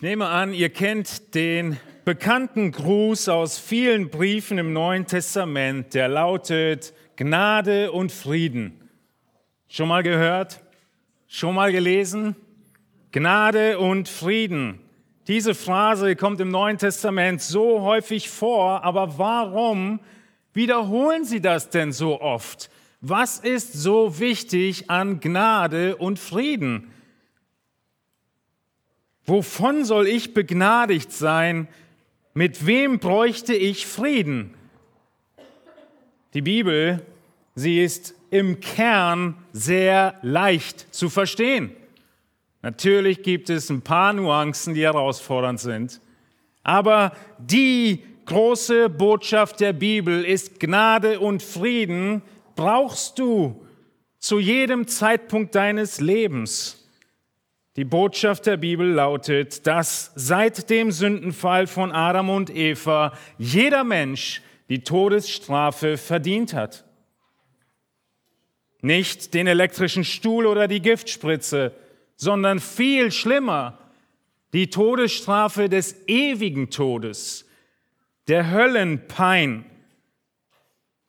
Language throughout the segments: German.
Ich nehme an, ihr kennt den bekannten Gruß aus vielen Briefen im Neuen Testament, der lautet Gnade und Frieden. Schon mal gehört? Schon mal gelesen? Gnade und Frieden. Diese Phrase kommt im Neuen Testament so häufig vor, aber warum wiederholen Sie das denn so oft? Was ist so wichtig an Gnade und Frieden? Wovon soll ich begnadigt sein? Mit wem bräuchte ich Frieden? Die Bibel, sie ist im Kern sehr leicht zu verstehen. Natürlich gibt es ein paar Nuancen, die herausfordernd sind, aber die große Botschaft der Bibel ist Gnade und Frieden brauchst du zu jedem Zeitpunkt deines Lebens. Die Botschaft der Bibel lautet, dass seit dem Sündenfall von Adam und Eva jeder Mensch die Todesstrafe verdient hat. Nicht den elektrischen Stuhl oder die Giftspritze, sondern viel schlimmer, die Todesstrafe des ewigen Todes, der Höllenpein.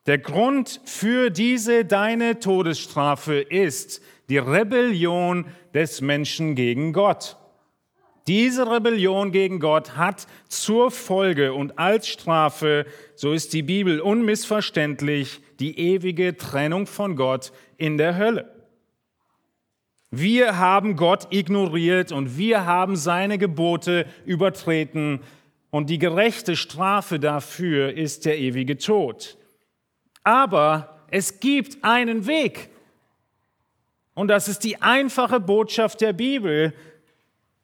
Der Grund für diese deine Todesstrafe ist die Rebellion des Menschen gegen Gott. Diese Rebellion gegen Gott hat zur Folge und als Strafe, so ist die Bibel unmissverständlich, die ewige Trennung von Gott in der Hölle. Wir haben Gott ignoriert und wir haben seine Gebote übertreten und die gerechte Strafe dafür ist der ewige Tod. Aber es gibt einen Weg. Und das ist die einfache Botschaft der Bibel.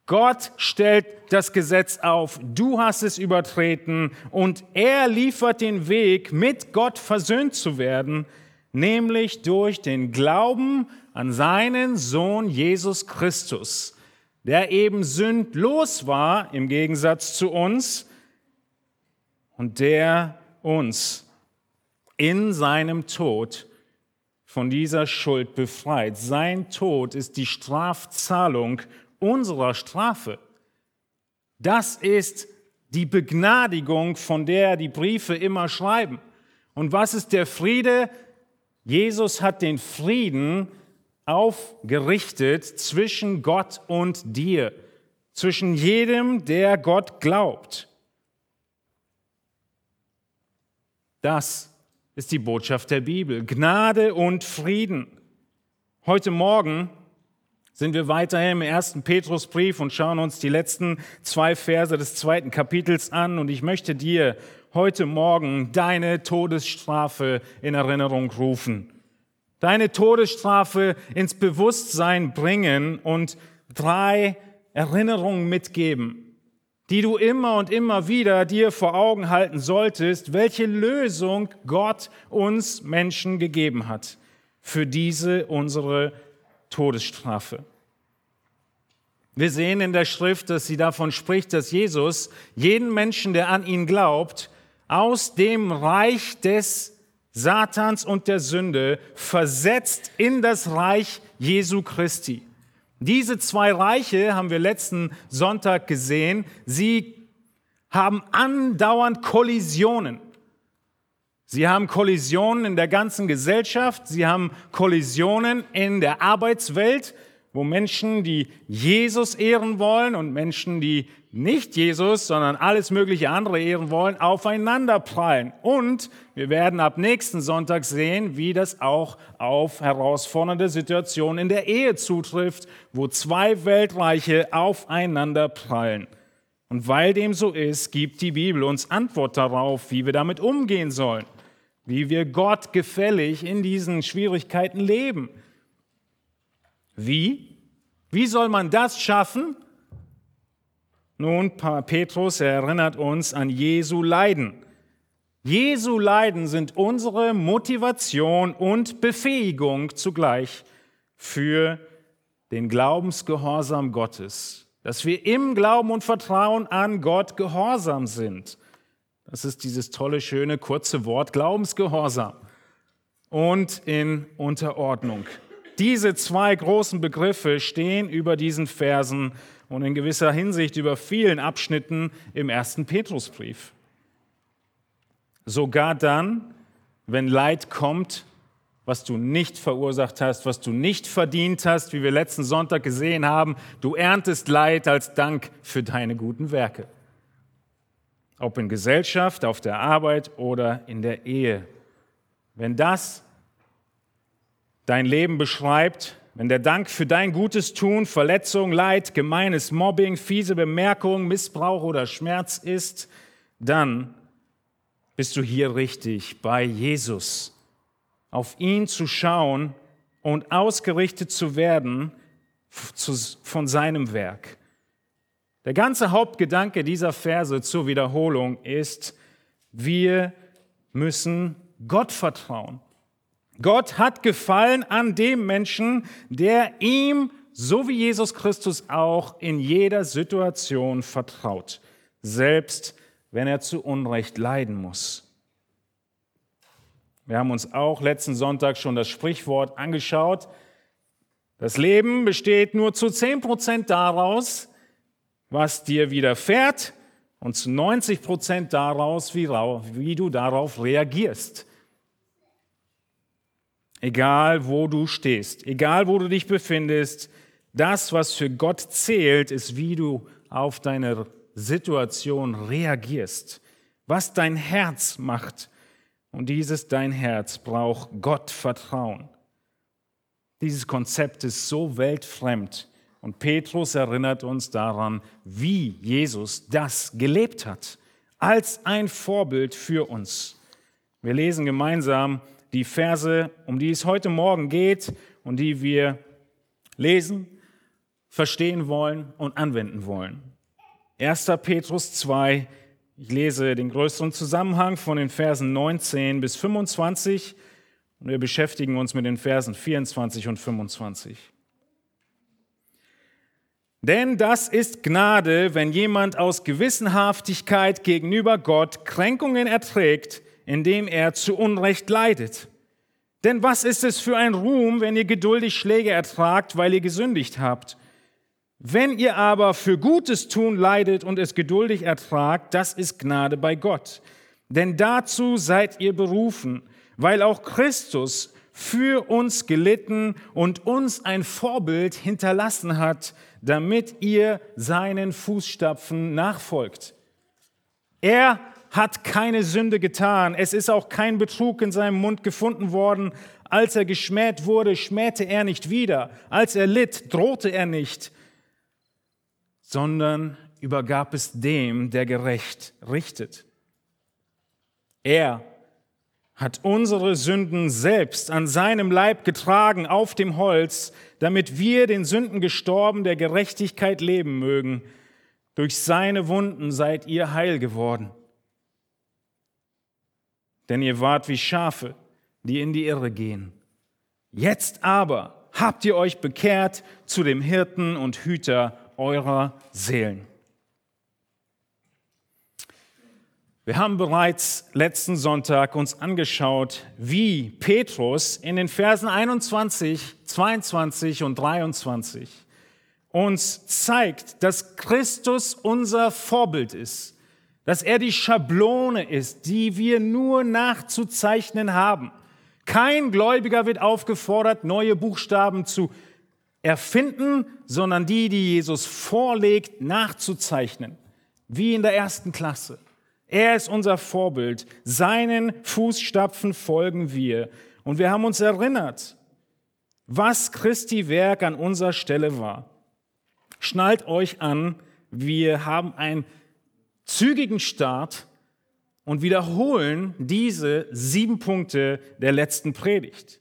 Gott stellt das Gesetz auf, du hast es übertreten und er liefert den Weg, mit Gott versöhnt zu werden, nämlich durch den Glauben an seinen Sohn Jesus Christus, der eben sündlos war im Gegensatz zu uns und der uns in seinem Tod von dieser Schuld befreit. Sein Tod ist die Strafzahlung unserer Strafe. Das ist die Begnadigung, von der die Briefe immer schreiben. Und was ist der Friede? Jesus hat den Frieden aufgerichtet zwischen Gott und dir, zwischen jedem, der Gott glaubt. Das ist die Botschaft der Bibel. Gnade und Frieden. Heute Morgen sind wir weiterhin im ersten Petrusbrief und schauen uns die letzten zwei Verse des zweiten Kapitels an. Und ich möchte dir heute Morgen deine Todesstrafe in Erinnerung rufen. Deine Todesstrafe ins Bewusstsein bringen und drei Erinnerungen mitgeben die du immer und immer wieder dir vor Augen halten solltest, welche Lösung Gott uns Menschen gegeben hat für diese unsere Todesstrafe. Wir sehen in der Schrift, dass sie davon spricht, dass Jesus jeden Menschen, der an ihn glaubt, aus dem Reich des Satans und der Sünde versetzt in das Reich Jesu Christi. Diese zwei Reiche haben wir letzten Sonntag gesehen. Sie haben andauernd Kollisionen. Sie haben Kollisionen in der ganzen Gesellschaft. Sie haben Kollisionen in der Arbeitswelt wo Menschen, die Jesus ehren wollen und Menschen, die nicht Jesus, sondern alles mögliche andere ehren wollen, aufeinander prallen. Und wir werden ab nächsten Sonntag sehen, wie das auch auf herausfordernde Situationen in der Ehe zutrifft, wo zwei Weltreiche aufeinander prallen. Und weil dem so ist, gibt die Bibel uns Antwort darauf, wie wir damit umgehen sollen, wie wir Gott gefällig in diesen Schwierigkeiten leben. Wie? Wie soll man das schaffen? Nun, Petrus erinnert uns an Jesu Leiden. Jesu Leiden sind unsere Motivation und Befähigung zugleich für den Glaubensgehorsam Gottes, dass wir im Glauben und Vertrauen an Gott gehorsam sind. Das ist dieses tolle, schöne, kurze Wort Glaubensgehorsam und in Unterordnung. Diese zwei großen Begriffe stehen über diesen Versen und in gewisser Hinsicht über vielen Abschnitten im ersten Petrusbrief. Sogar dann, wenn Leid kommt, was du nicht verursacht hast, was du nicht verdient hast, wie wir letzten Sonntag gesehen haben, du erntest Leid als Dank für deine guten Werke. Ob in Gesellschaft, auf der Arbeit oder in der Ehe. Wenn das dein Leben beschreibt, wenn der Dank für dein gutes Tun, Verletzung, Leid, gemeines Mobbing, fiese Bemerkung, Missbrauch oder Schmerz ist, dann bist du hier richtig bei Jesus. Auf ihn zu schauen und ausgerichtet zu werden von seinem Werk. Der ganze Hauptgedanke dieser Verse zur Wiederholung ist, wir müssen Gott vertrauen. Gott hat Gefallen an dem Menschen, der ihm, so wie Jesus Christus auch, in jeder Situation vertraut, selbst wenn er zu Unrecht leiden muss. Wir haben uns auch letzten Sonntag schon das Sprichwort angeschaut. Das Leben besteht nur zu 10 Prozent daraus, was dir widerfährt und zu 90 Prozent daraus, wie, wie du darauf reagierst. Egal wo du stehst, egal wo du dich befindest, das, was für Gott zählt, ist, wie du auf deine Situation reagierst, was dein Herz macht. Und dieses dein Herz braucht Gott Vertrauen. Dieses Konzept ist so weltfremd. Und Petrus erinnert uns daran, wie Jesus das gelebt hat, als ein Vorbild für uns. Wir lesen gemeinsam die Verse, um die es heute Morgen geht und die wir lesen, verstehen wollen und anwenden wollen. 1. Petrus 2, ich lese den größeren Zusammenhang von den Versen 19 bis 25 und wir beschäftigen uns mit den Versen 24 und 25. Denn das ist Gnade, wenn jemand aus Gewissenhaftigkeit gegenüber Gott Kränkungen erträgt, indem er zu Unrecht leidet. Denn was ist es für ein Ruhm, wenn ihr geduldig Schläge ertragt, weil ihr gesündigt habt? Wenn ihr aber für Gutes tun leidet und es geduldig ertragt, das ist Gnade bei Gott. Denn dazu seid ihr berufen, weil auch Christus für uns gelitten und uns ein Vorbild hinterlassen hat, damit ihr seinen Fußstapfen nachfolgt. Er hat keine Sünde getan. Es ist auch kein Betrug in seinem Mund gefunden worden. Als er geschmäht wurde, schmähte er nicht wieder. Als er litt, drohte er nicht, sondern übergab es dem, der gerecht richtet. Er hat unsere Sünden selbst an seinem Leib getragen auf dem Holz, damit wir den Sünden gestorben der Gerechtigkeit leben mögen. Durch seine Wunden seid ihr heil geworden denn ihr wart wie Schafe, die in die Irre gehen. Jetzt aber habt ihr euch bekehrt zu dem Hirten und Hüter eurer Seelen. Wir haben bereits letzten Sonntag uns angeschaut, wie Petrus in den Versen 21, 22 und 23 uns zeigt, dass Christus unser Vorbild ist dass er die Schablone ist, die wir nur nachzuzeichnen haben. Kein Gläubiger wird aufgefordert, neue Buchstaben zu erfinden, sondern die, die Jesus vorlegt, nachzuzeichnen. Wie in der ersten Klasse. Er ist unser Vorbild. Seinen Fußstapfen folgen wir. Und wir haben uns erinnert, was Christi Werk an unserer Stelle war. Schnallt euch an, wir haben ein zügigen Start und wiederholen diese sieben Punkte der letzten Predigt.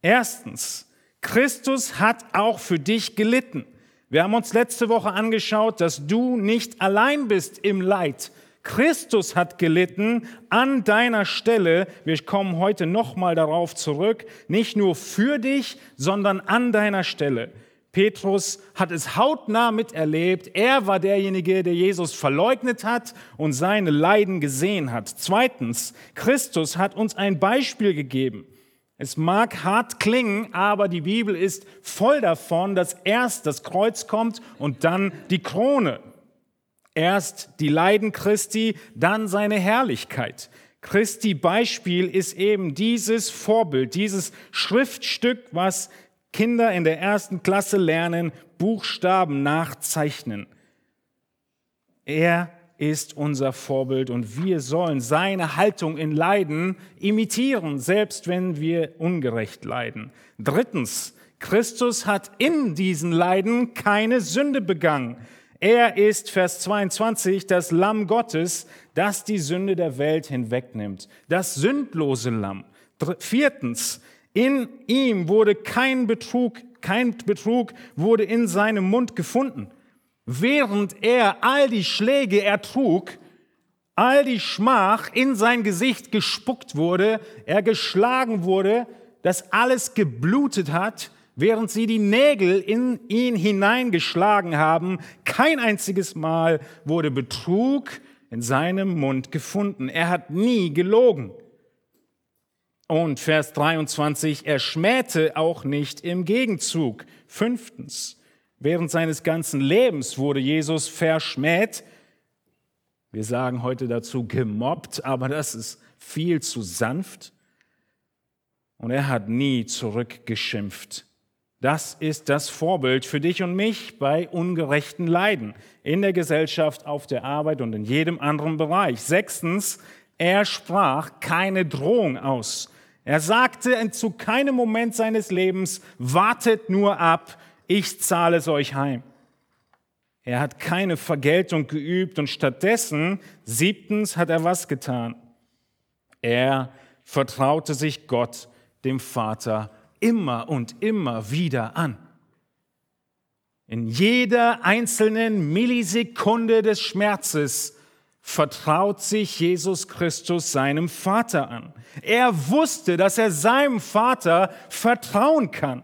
Erstens, Christus hat auch für dich gelitten. Wir haben uns letzte Woche angeschaut, dass du nicht allein bist im Leid. Christus hat gelitten an deiner Stelle. Wir kommen heute nochmal darauf zurück. Nicht nur für dich, sondern an deiner Stelle. Petrus hat es hautnah miterlebt. Er war derjenige, der Jesus verleugnet hat und seine Leiden gesehen hat. Zweitens, Christus hat uns ein Beispiel gegeben. Es mag hart klingen, aber die Bibel ist voll davon, dass erst das Kreuz kommt und dann die Krone. Erst die Leiden Christi, dann seine Herrlichkeit. Christi Beispiel ist eben dieses Vorbild, dieses Schriftstück, was Kinder in der ersten Klasse lernen, Buchstaben nachzeichnen. Er ist unser Vorbild und wir sollen seine Haltung in Leiden imitieren, selbst wenn wir ungerecht leiden. Drittens, Christus hat in diesen Leiden keine Sünde begangen. Er ist, Vers 22, das Lamm Gottes, das die Sünde der Welt hinwegnimmt. Das sündlose Lamm. Viertens, in ihm wurde kein Betrug, kein Betrug wurde in seinem Mund gefunden. Während er all die Schläge ertrug, all die Schmach in sein Gesicht gespuckt wurde, er geschlagen wurde, das alles geblutet hat, während sie die Nägel in ihn hineingeschlagen haben, kein einziges Mal wurde Betrug in seinem Mund gefunden. Er hat nie gelogen. Und Vers 23, er schmähte auch nicht im Gegenzug. Fünftens, während seines ganzen Lebens wurde Jesus verschmäht. Wir sagen heute dazu gemobbt, aber das ist viel zu sanft. Und er hat nie zurückgeschimpft. Das ist das Vorbild für dich und mich bei ungerechten Leiden in der Gesellschaft, auf der Arbeit und in jedem anderen Bereich. Sechstens, er sprach keine Drohung aus. Er sagte zu keinem Moment seines Lebens, wartet nur ab, ich zahle es euch heim. Er hat keine Vergeltung geübt und stattdessen, siebtens, hat er was getan. Er vertraute sich Gott, dem Vater, immer und immer wieder an. In jeder einzelnen Millisekunde des Schmerzes vertraut sich Jesus Christus seinem Vater an. Er wusste, dass er seinem Vater vertrauen kann.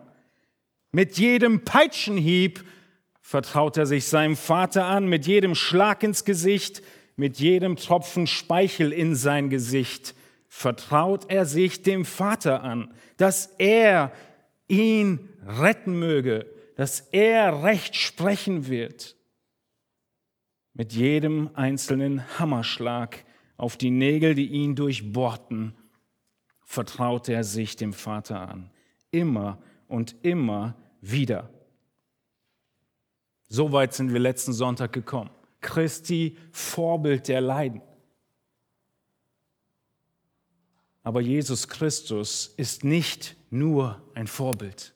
Mit jedem Peitschenhieb vertraut er sich seinem Vater an, mit jedem Schlag ins Gesicht, mit jedem Tropfen Speichel in sein Gesicht vertraut er sich dem Vater an, dass er ihn retten möge, dass er Recht sprechen wird. Mit jedem einzelnen Hammerschlag auf die Nägel, die ihn durchbohrten, vertraut er sich dem Vater an. Immer und immer wieder. So weit sind wir letzten Sonntag gekommen. Christi Vorbild der Leiden. Aber Jesus Christus ist nicht nur ein Vorbild.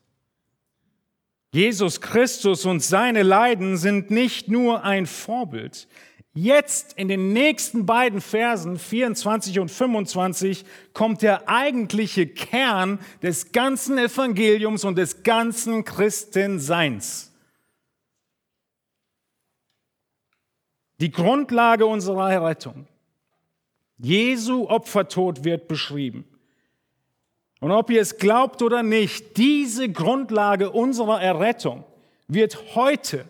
Jesus Christus und seine Leiden sind nicht nur ein Vorbild. Jetzt in den nächsten beiden Versen 24 und 25 kommt der eigentliche Kern des ganzen Evangeliums und des ganzen Christenseins. Die Grundlage unserer Errettung. Jesu Opfertod wird beschrieben. Und ob ihr es glaubt oder nicht, diese Grundlage unserer Errettung wird heute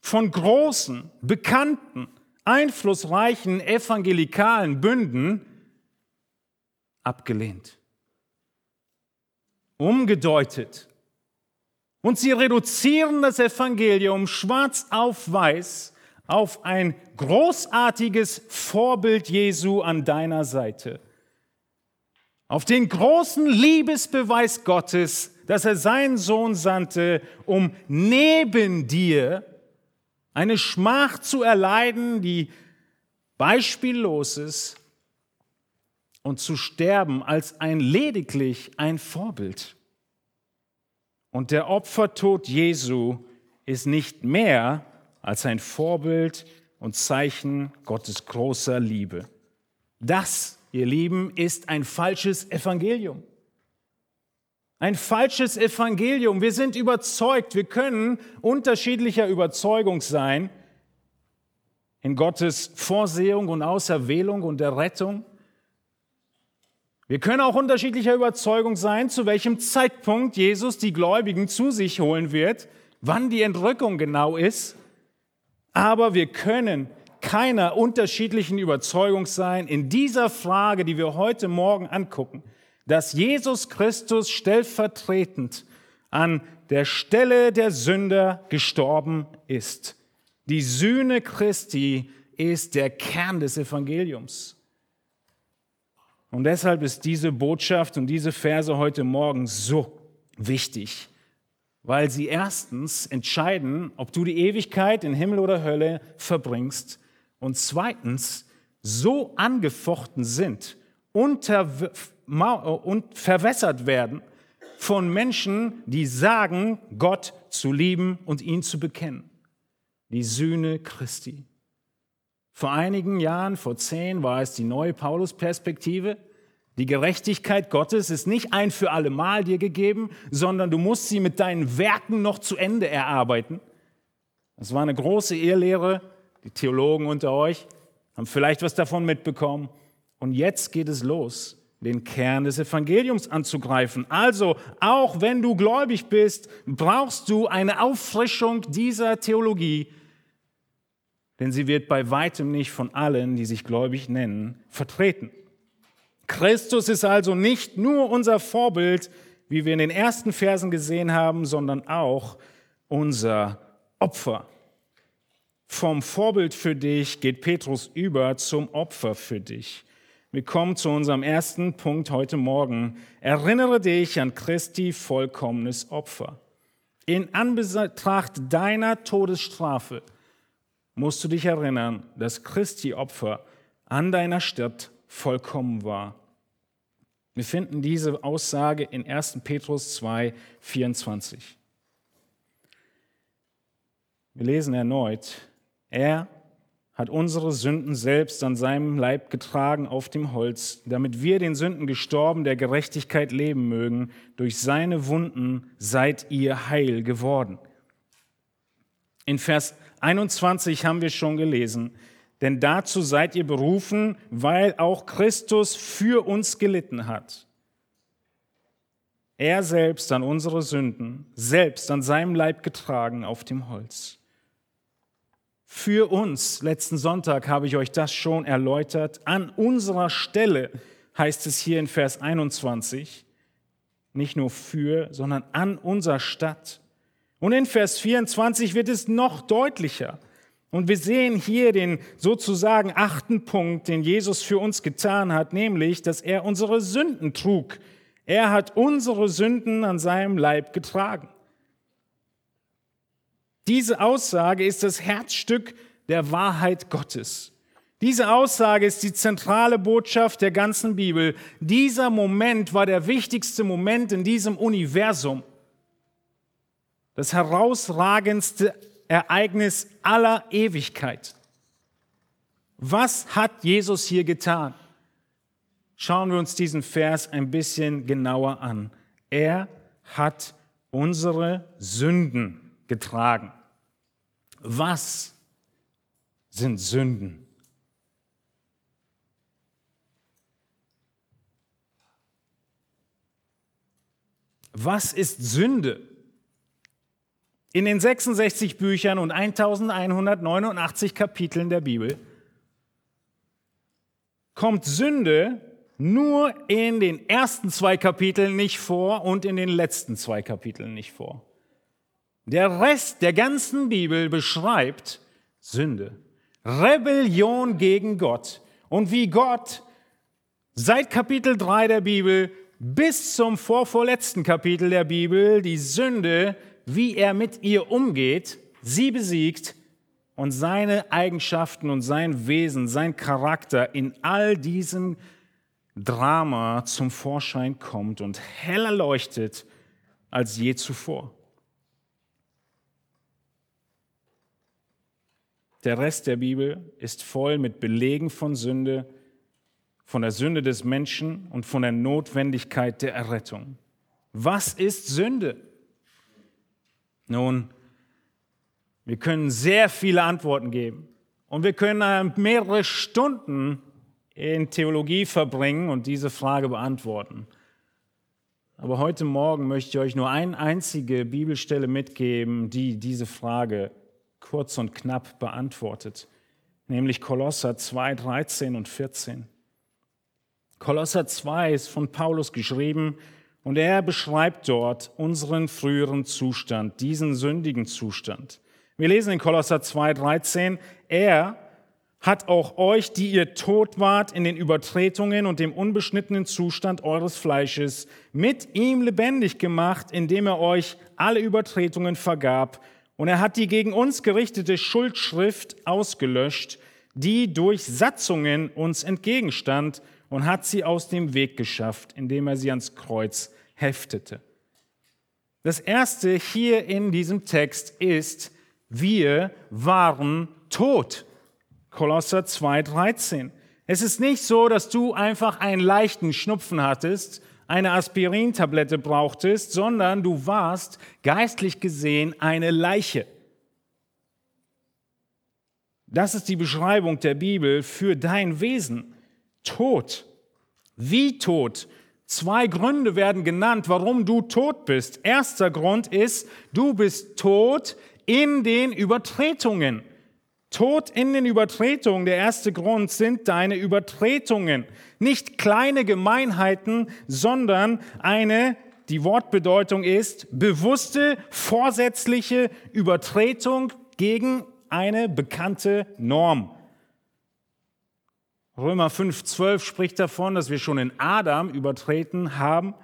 von großen, bekannten, einflussreichen evangelikalen Bünden abgelehnt, umgedeutet. Und sie reduzieren das Evangelium schwarz auf weiß auf ein großartiges Vorbild Jesu an deiner Seite. Auf den großen Liebesbeweis Gottes, dass er seinen Sohn sandte, um neben dir eine Schmach zu erleiden, die beispiellos ist, und zu sterben als ein lediglich ein Vorbild. Und der Opfertod Jesu ist nicht mehr als ein Vorbild und Zeichen Gottes großer Liebe. Das, ihr Lieben, ist ein falsches Evangelium. Ein falsches Evangelium. Wir sind überzeugt, wir können unterschiedlicher Überzeugung sein in Gottes Vorsehung und Auserwählung und der Rettung. Wir können auch unterschiedlicher Überzeugung sein, zu welchem Zeitpunkt Jesus die Gläubigen zu sich holen wird, wann die Entrückung genau ist. Aber wir können keiner unterschiedlichen Überzeugung sein in dieser Frage, die wir heute Morgen angucken, dass Jesus Christus stellvertretend an der Stelle der Sünder gestorben ist. Die Sühne Christi ist der Kern des Evangeliums. Und deshalb ist diese Botschaft und diese Verse heute Morgen so wichtig, weil sie erstens entscheiden, ob du die Ewigkeit in Himmel oder Hölle verbringst und zweitens so angefochten sind und verwässert werden von Menschen, die sagen, Gott zu lieben und ihn zu bekennen. Die Sühne Christi. Vor einigen Jahren, vor zehn, war es die neue Paulus-Perspektive. Die Gerechtigkeit Gottes ist nicht ein für alle Mal dir gegeben, sondern du musst sie mit deinen Werken noch zu Ende erarbeiten. Das war eine große Irrlehre. Die Theologen unter euch haben vielleicht was davon mitbekommen. Und jetzt geht es los, den Kern des Evangeliums anzugreifen. Also, auch wenn du gläubig bist, brauchst du eine Auffrischung dieser Theologie, denn sie wird bei weitem nicht von allen, die sich gläubig nennen, vertreten. Christus ist also nicht nur unser Vorbild, wie wir in den ersten Versen gesehen haben, sondern auch unser Opfer. Vom Vorbild für dich geht Petrus über zum Opfer für dich. Wir kommen zu unserem ersten Punkt heute Morgen. Erinnere dich an Christi vollkommenes Opfer. In Anbetracht deiner Todesstrafe musst du dich erinnern, dass Christi Opfer an deiner Stadt vollkommen war. Wir finden diese Aussage in 1. Petrus 2, 24. Wir lesen erneut, er hat unsere Sünden selbst an seinem Leib getragen auf dem Holz, damit wir den Sünden gestorben der Gerechtigkeit leben mögen. Durch seine Wunden seid ihr heil geworden. In Vers 21 haben wir schon gelesen, denn dazu seid ihr berufen, weil auch Christus für uns gelitten hat. Er selbst an unsere Sünden, selbst an seinem Leib getragen auf dem Holz. Für uns, letzten Sonntag habe ich euch das schon erläutert, an unserer Stelle heißt es hier in Vers 21, nicht nur für, sondern an unserer Stadt. Und in Vers 24 wird es noch deutlicher. Und wir sehen hier den sozusagen achten Punkt, den Jesus für uns getan hat, nämlich, dass er unsere Sünden trug. Er hat unsere Sünden an seinem Leib getragen. Diese Aussage ist das Herzstück der Wahrheit Gottes. Diese Aussage ist die zentrale Botschaft der ganzen Bibel. Dieser Moment war der wichtigste Moment in diesem Universum das herausragendste Ereignis aller Ewigkeit. Was hat Jesus hier getan? Schauen wir uns diesen Vers ein bisschen genauer an. Er hat unsere Sünden getragen. Was sind Sünden? Was ist Sünde? In den 66 Büchern und 1189 Kapiteln der Bibel kommt Sünde nur in den ersten zwei Kapiteln nicht vor und in den letzten zwei Kapiteln nicht vor. Der Rest der ganzen Bibel beschreibt Sünde, Rebellion gegen Gott und wie Gott seit Kapitel 3 der Bibel bis zum vorvorletzten Kapitel der Bibel die Sünde wie er mit ihr umgeht, sie besiegt und seine Eigenschaften und sein Wesen, sein Charakter in all diesem Drama zum Vorschein kommt und heller leuchtet als je zuvor. Der Rest der Bibel ist voll mit Belegen von Sünde, von der Sünde des Menschen und von der Notwendigkeit der Errettung. Was ist Sünde? Nun, wir können sehr viele Antworten geben und wir können mehrere Stunden in Theologie verbringen und diese Frage beantworten. Aber heute Morgen möchte ich euch nur eine einzige Bibelstelle mitgeben, die diese Frage kurz und knapp beantwortet, nämlich Kolosser 2, 13 und 14. Kolosser 2 ist von Paulus geschrieben und er beschreibt dort unseren früheren Zustand, diesen sündigen Zustand. Wir lesen in Kolosser 2,13, er hat auch euch, die ihr tot wart in den Übertretungen und dem unbeschnittenen Zustand eures Fleisches, mit ihm lebendig gemacht, indem er euch alle Übertretungen vergab. Und er hat die gegen uns gerichtete Schuldschrift ausgelöscht, die durch Satzungen uns entgegenstand und hat sie aus dem Weg geschafft, indem er sie ans Kreuz heftete. Das erste hier in diesem Text ist, wir waren tot. Kolosser 2,13. Es ist nicht so, dass du einfach einen leichten Schnupfen hattest, eine Aspirintablette brauchtest, sondern du warst geistlich gesehen eine Leiche. Das ist die Beschreibung der Bibel für dein Wesen. Tod. Wie tot? Zwei Gründe werden genannt, warum du tot bist. Erster Grund ist, du bist tot in den Übertretungen. Tod in den Übertretungen, der erste Grund sind deine Übertretungen. Nicht kleine Gemeinheiten, sondern eine, die Wortbedeutung ist, bewusste, vorsätzliche Übertretung gegen eine bekannte Norm. Römer 5,12 spricht davon, dass wir schon in Adam übertreten haben,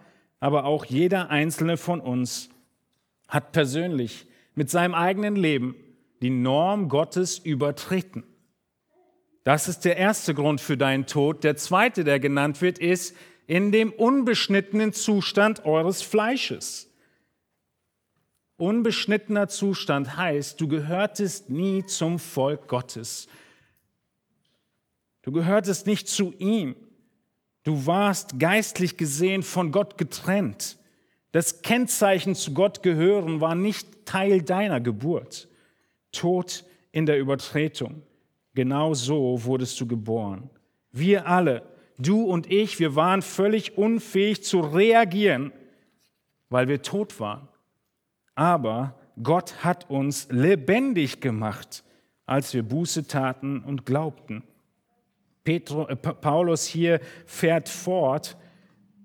aber auch jeder einzelne von uns hat persönlich mit seinem eigenen Leben die Norm Gottes übertreten. Das ist der erste Grund für deinen Tod. Der zweite, der genannt wird, ist in dem unbeschnittenen Zustand eures Fleisches. Unbeschnittener Zustand heißt, du gehörtest nie zum Volk Gottes. Du gehörtest nicht zu ihm. Du warst geistlich gesehen von Gott getrennt. Das Kennzeichen zu Gott gehören war nicht Teil deiner Geburt. Tod in der Übertretung. Genau so wurdest du geboren. Wir alle, du und ich, wir waren völlig unfähig zu reagieren, weil wir tot waren. Aber Gott hat uns lebendig gemacht, als wir Buße taten und glaubten. Petro, äh, Paulus hier fährt fort,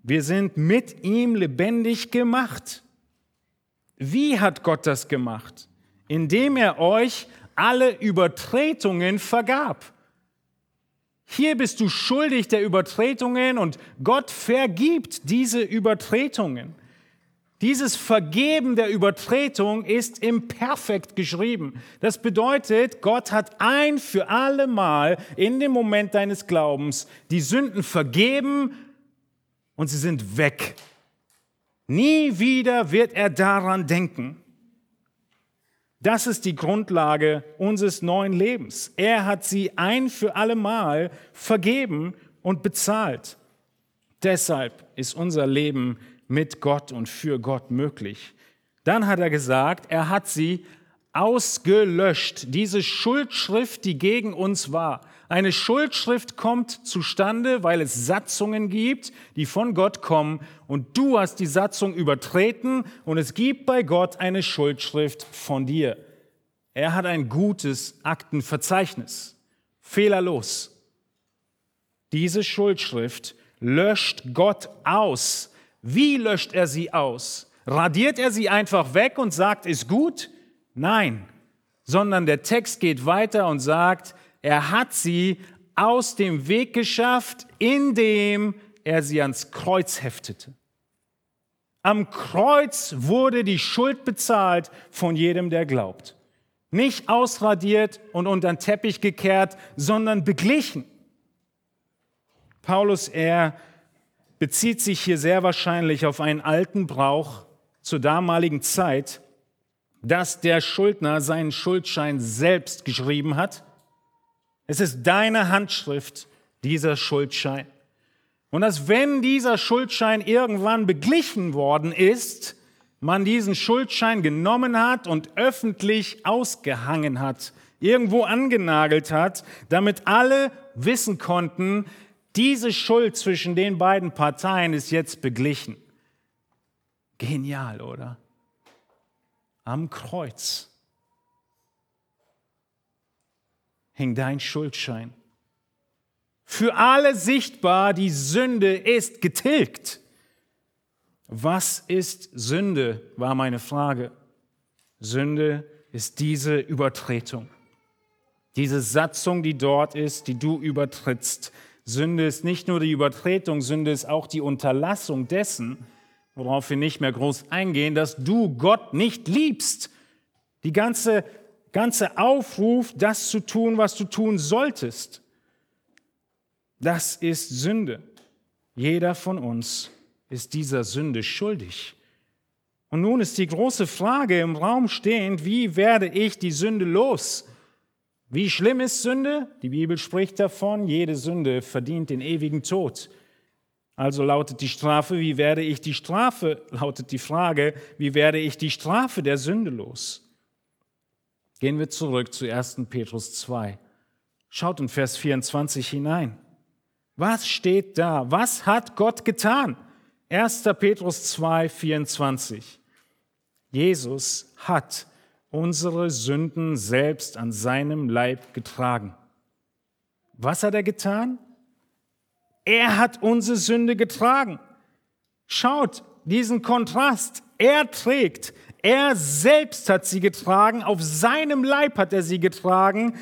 wir sind mit ihm lebendig gemacht. Wie hat Gott das gemacht? indem er euch alle Übertretungen vergab. Hier bist du schuldig der Übertretungen und Gott vergibt diese Übertretungen. Dieses Vergeben der Übertretung ist im Perfekt geschrieben. Das bedeutet, Gott hat ein für alle Mal in dem Moment deines Glaubens die Sünden vergeben und sie sind weg. Nie wieder wird er daran denken. Das ist die Grundlage unseres neuen Lebens. Er hat sie ein für alle Mal vergeben und bezahlt. Deshalb ist unser Leben mit Gott und für Gott möglich. Dann hat er gesagt, er hat sie ausgelöscht, diese Schuldschrift, die gegen uns war. Eine Schuldschrift kommt zustande, weil es Satzungen gibt, die von Gott kommen und du hast die Satzung übertreten und es gibt bei Gott eine Schuldschrift von dir. Er hat ein gutes Aktenverzeichnis, fehlerlos. Diese Schuldschrift löscht Gott aus. Wie löscht er sie aus? Radiert er sie einfach weg und sagt, ist gut? Nein, sondern der Text geht weiter und sagt, er hat sie aus dem Weg geschafft, indem er sie ans Kreuz heftete. Am Kreuz wurde die Schuld bezahlt von jedem, der glaubt. Nicht ausradiert und unter den Teppich gekehrt, sondern beglichen. Paulus, er bezieht sich hier sehr wahrscheinlich auf einen alten Brauch zur damaligen Zeit, dass der Schuldner seinen Schuldschein selbst geschrieben hat es ist deine Handschrift, dieser Schuldschein. Und dass wenn dieser Schuldschein irgendwann beglichen worden ist, man diesen Schuldschein genommen hat und öffentlich ausgehangen hat, irgendwo angenagelt hat, damit alle wissen konnten, diese Schuld zwischen den beiden Parteien ist jetzt beglichen. Genial, oder? Am Kreuz hing dein Schuldschein. Für alle sichtbar, die Sünde ist getilgt. Was ist Sünde, war meine Frage. Sünde ist diese Übertretung. Diese Satzung, die dort ist, die du übertrittst. Sünde ist nicht nur die Übertretung, Sünde ist auch die Unterlassung dessen, worauf wir nicht mehr groß eingehen, dass du Gott nicht liebst. Die ganze, ganze Aufruf, das zu tun, was du tun solltest. Das ist Sünde. Jeder von uns ist dieser Sünde schuldig. Und nun ist die große Frage im Raum stehend, wie werde ich die Sünde los? Wie schlimm ist Sünde? Die Bibel spricht davon, jede Sünde verdient den ewigen Tod. Also lautet die Strafe, wie werde ich die Strafe, lautet die Frage, wie werde ich die Strafe der Sünde los? Gehen wir zurück zu 1. Petrus 2. Schaut in Vers 24 hinein. Was steht da? Was hat Gott getan? 1. Petrus 2, 24. Jesus hat unsere Sünden selbst an seinem Leib getragen. Was hat er getan? Er hat unsere Sünde getragen. Schaut diesen Kontrast. Er trägt, er selbst hat sie getragen, auf seinem Leib hat er sie getragen,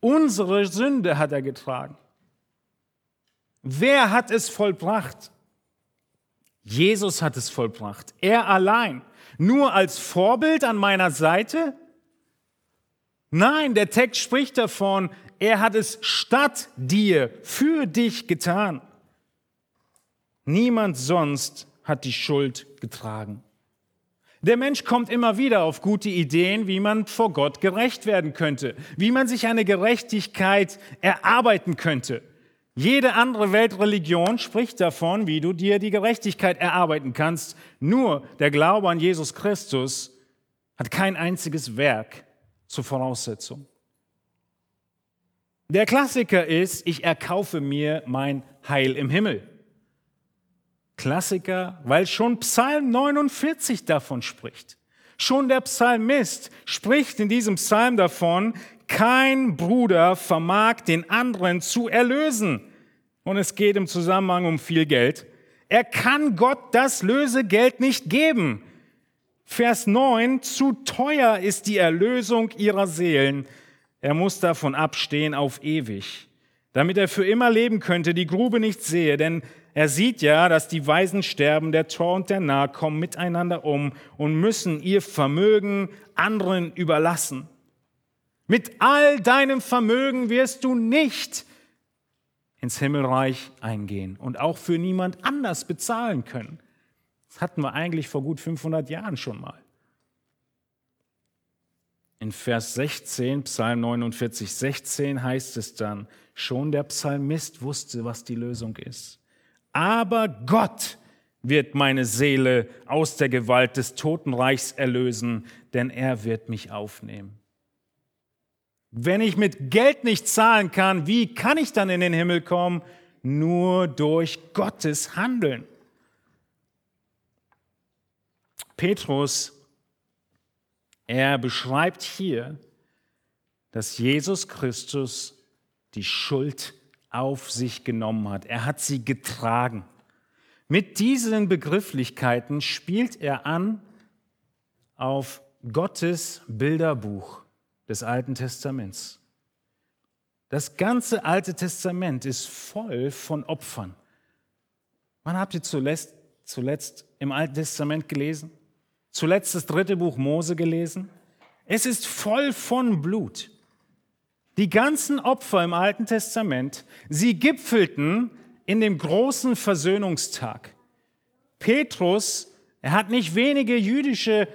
unsere Sünde hat er getragen. Wer hat es vollbracht? Jesus hat es vollbracht. Er allein. Nur als Vorbild an meiner Seite? Nein, der Text spricht davon, er hat es statt dir, für dich getan. Niemand sonst hat die Schuld getragen. Der Mensch kommt immer wieder auf gute Ideen, wie man vor Gott gerecht werden könnte, wie man sich eine Gerechtigkeit erarbeiten könnte. Jede andere Weltreligion spricht davon, wie du dir die Gerechtigkeit erarbeiten kannst. Nur der Glaube an Jesus Christus hat kein einziges Werk zur Voraussetzung. Der Klassiker ist, ich erkaufe mir mein Heil im Himmel. Klassiker, weil schon Psalm 49 davon spricht. Schon der Psalmist spricht in diesem Psalm davon, kein Bruder vermag den anderen zu erlösen. Und es geht im Zusammenhang um viel Geld. Er kann Gott das Lösegeld nicht geben. Vers 9, zu teuer ist die Erlösung ihrer Seelen. Er muss davon abstehen auf ewig, damit er für immer leben könnte, die Grube nicht sehe, denn er sieht ja, dass die Weisen sterben, der Tor und der Narr kommen miteinander um und müssen ihr Vermögen anderen überlassen. Mit all deinem Vermögen wirst du nicht ins Himmelreich eingehen und auch für niemand anders bezahlen können. Das hatten wir eigentlich vor gut 500 Jahren schon mal. In Vers 16, Psalm 49, 16 heißt es dann, schon der Psalmist wusste, was die Lösung ist. Aber Gott wird meine Seele aus der Gewalt des Totenreichs erlösen, denn er wird mich aufnehmen. Wenn ich mit Geld nicht zahlen kann, wie kann ich dann in den Himmel kommen? Nur durch Gottes Handeln. Petrus, er beschreibt hier, dass Jesus Christus die Schuld auf sich genommen hat. Er hat sie getragen. Mit diesen Begrifflichkeiten spielt er an auf Gottes Bilderbuch des Alten Testaments. Das ganze Alte Testament ist voll von Opfern. Wann habt ihr zuletzt, zuletzt im Alten Testament gelesen? Zuletzt das dritte Buch Mose gelesen? Es ist voll von Blut. Die ganzen Opfer im Alten Testament, sie gipfelten in dem großen Versöhnungstag. Petrus, er hat nicht wenige jüdische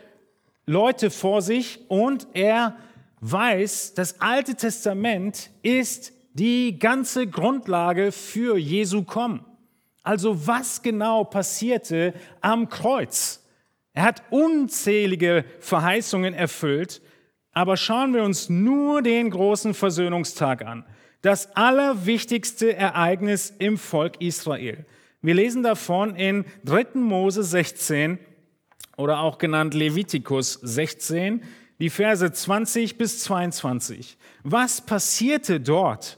Leute vor sich und er weiß, das Alte Testament ist die ganze Grundlage für Jesu Kommen. Also was genau passierte am Kreuz? Er hat unzählige Verheißungen erfüllt, aber schauen wir uns nur den großen Versöhnungstag an. Das allerwichtigste Ereignis im Volk Israel. Wir lesen davon in 3. Mose 16 oder auch genannt Levitikus 16, die Verse 20 bis 22. Was passierte dort?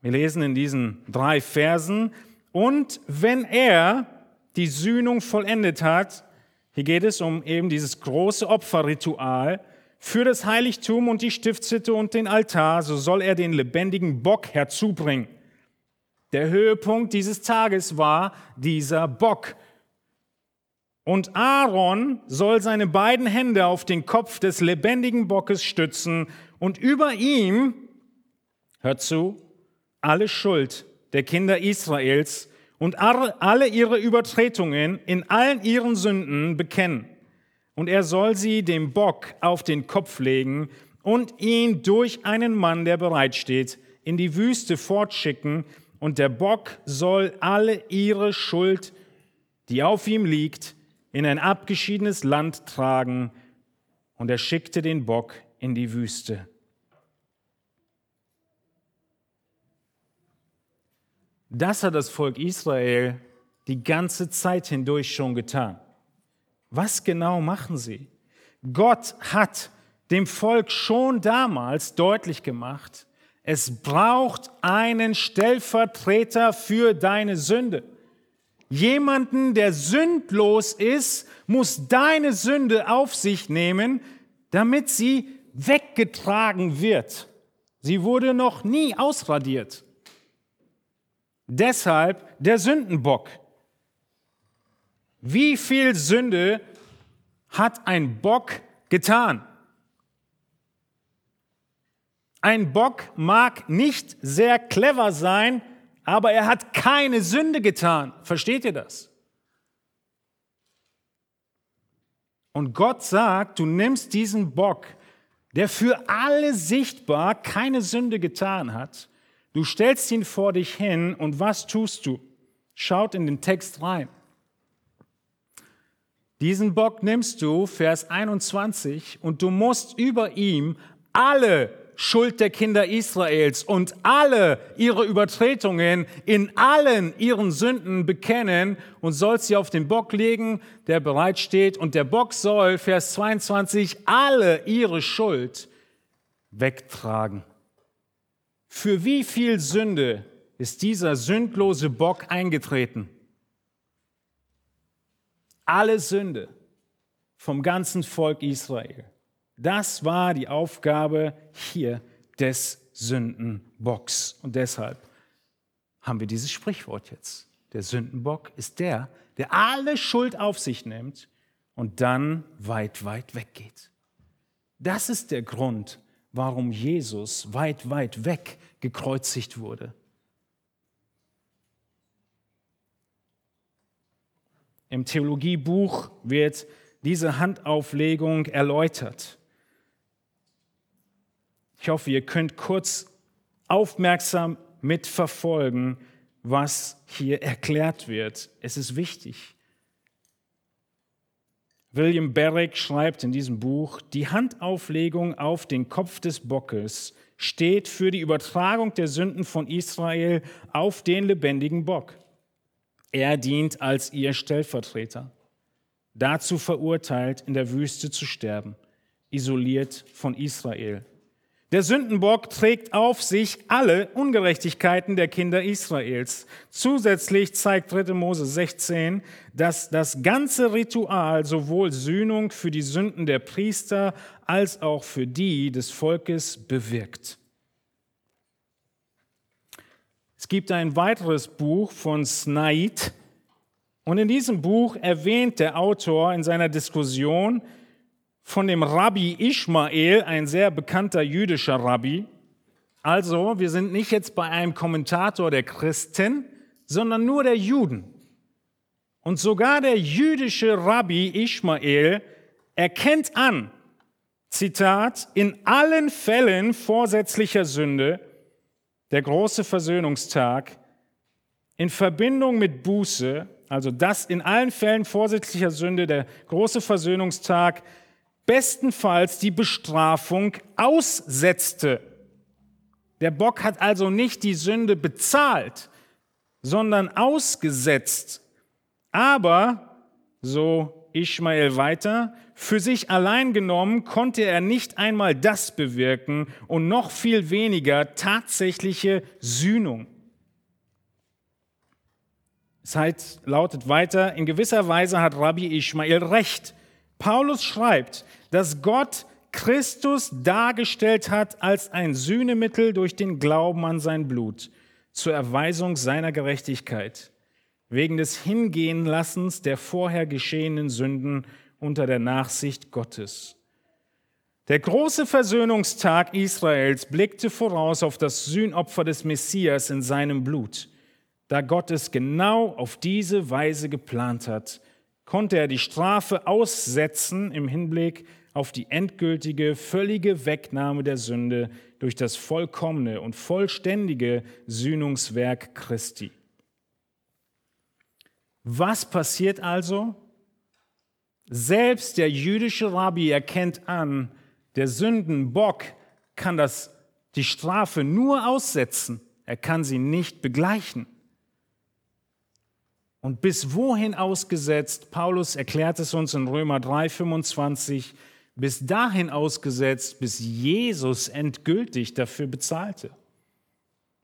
Wir lesen in diesen drei Versen, und wenn er die Sühnung vollendet hat, hier geht es um eben dieses große Opferritual, für das Heiligtum und die Stiftshütte und den Altar, so soll er den lebendigen Bock herzubringen. Der Höhepunkt dieses Tages war dieser Bock. Und Aaron soll seine beiden Hände auf den Kopf des lebendigen Bockes stützen und über ihm, hört zu, alle Schuld der Kinder Israels und alle ihre Übertretungen in allen ihren Sünden bekennen. Und er soll sie dem Bock auf den Kopf legen und ihn durch einen Mann, der bereitsteht, in die Wüste fortschicken. Und der Bock soll alle ihre Schuld, die auf ihm liegt, in ein abgeschiedenes Land tragen. Und er schickte den Bock in die Wüste. Das hat das Volk Israel die ganze Zeit hindurch schon getan. Was genau machen sie? Gott hat dem Volk schon damals deutlich gemacht, es braucht einen Stellvertreter für deine Sünde. Jemanden, der sündlos ist, muss deine Sünde auf sich nehmen, damit sie weggetragen wird. Sie wurde noch nie ausradiert. Deshalb der Sündenbock. Wie viel Sünde hat ein Bock getan? Ein Bock mag nicht sehr clever sein, aber er hat keine Sünde getan. Versteht ihr das? Und Gott sagt, du nimmst diesen Bock, der für alle sichtbar keine Sünde getan hat, Du stellst ihn vor dich hin und was tust du? Schaut in den Text rein. Diesen Bock nimmst du, Vers 21, und du musst über ihm alle Schuld der Kinder Israels und alle ihre Übertretungen in allen ihren Sünden bekennen und sollst sie auf den Bock legen, der bereitsteht. Und der Bock soll, Vers 22, alle ihre Schuld wegtragen. Für wie viel Sünde ist dieser sündlose Bock eingetreten? Alle Sünde vom ganzen Volk Israel. Das war die Aufgabe hier des Sündenbocks. Und deshalb haben wir dieses Sprichwort jetzt. Der Sündenbock ist der, der alle Schuld auf sich nimmt und dann weit, weit weggeht. Das ist der Grund, warum Jesus weit, weit weg gekreuzigt wurde. Im Theologiebuch wird diese Handauflegung erläutert. Ich hoffe, ihr könnt kurz aufmerksam mitverfolgen, was hier erklärt wird. Es ist wichtig. William Barrick schreibt in diesem Buch, die Handauflegung auf den Kopf des Bockes steht für die Übertragung der Sünden von Israel auf den lebendigen Bock. Er dient als ihr Stellvertreter, dazu verurteilt, in der Wüste zu sterben, isoliert von Israel. Der Sündenbock trägt auf sich alle Ungerechtigkeiten der Kinder Israels. Zusätzlich zeigt 3. Mose 16, dass das ganze Ritual sowohl Sühnung für die Sünden der Priester als auch für die des Volkes bewirkt. Es gibt ein weiteres Buch von Snaid und in diesem Buch erwähnt der Autor in seiner Diskussion, von dem Rabbi Ishmael, ein sehr bekannter jüdischer Rabbi. Also, wir sind nicht jetzt bei einem Kommentator der Christen, sondern nur der Juden. Und sogar der jüdische Rabbi Ishmael erkennt an, Zitat, in allen Fällen vorsätzlicher Sünde, der große Versöhnungstag, in Verbindung mit Buße, also das in allen Fällen vorsätzlicher Sünde, der große Versöhnungstag, bestenfalls die Bestrafung aussetzte. Der Bock hat also nicht die Sünde bezahlt, sondern ausgesetzt. Aber, so Ishmael weiter, für sich allein genommen konnte er nicht einmal das bewirken und noch viel weniger tatsächliche Sühnung. Es heißt, lautet weiter, in gewisser Weise hat Rabbi Ishmael recht. Paulus schreibt, dass Gott Christus dargestellt hat als ein Sühnemittel durch den Glauben an sein Blut zur Erweisung seiner Gerechtigkeit, wegen des Hingehenlassens der vorher geschehenen Sünden unter der Nachsicht Gottes. Der große Versöhnungstag Israels blickte voraus auf das Sühnopfer des Messias in seinem Blut. Da Gott es genau auf diese Weise geplant hat, konnte er die Strafe aussetzen im Hinblick auf die endgültige, völlige Wegnahme der Sünde durch das vollkommene und vollständige Sühnungswerk Christi. Was passiert also? Selbst der jüdische Rabbi erkennt an, der Sündenbock kann das, die Strafe nur aussetzen, er kann sie nicht begleichen. Und bis wohin ausgesetzt? Paulus erklärt es uns in Römer 3, 25, bis dahin ausgesetzt, bis Jesus endgültig dafür bezahlte.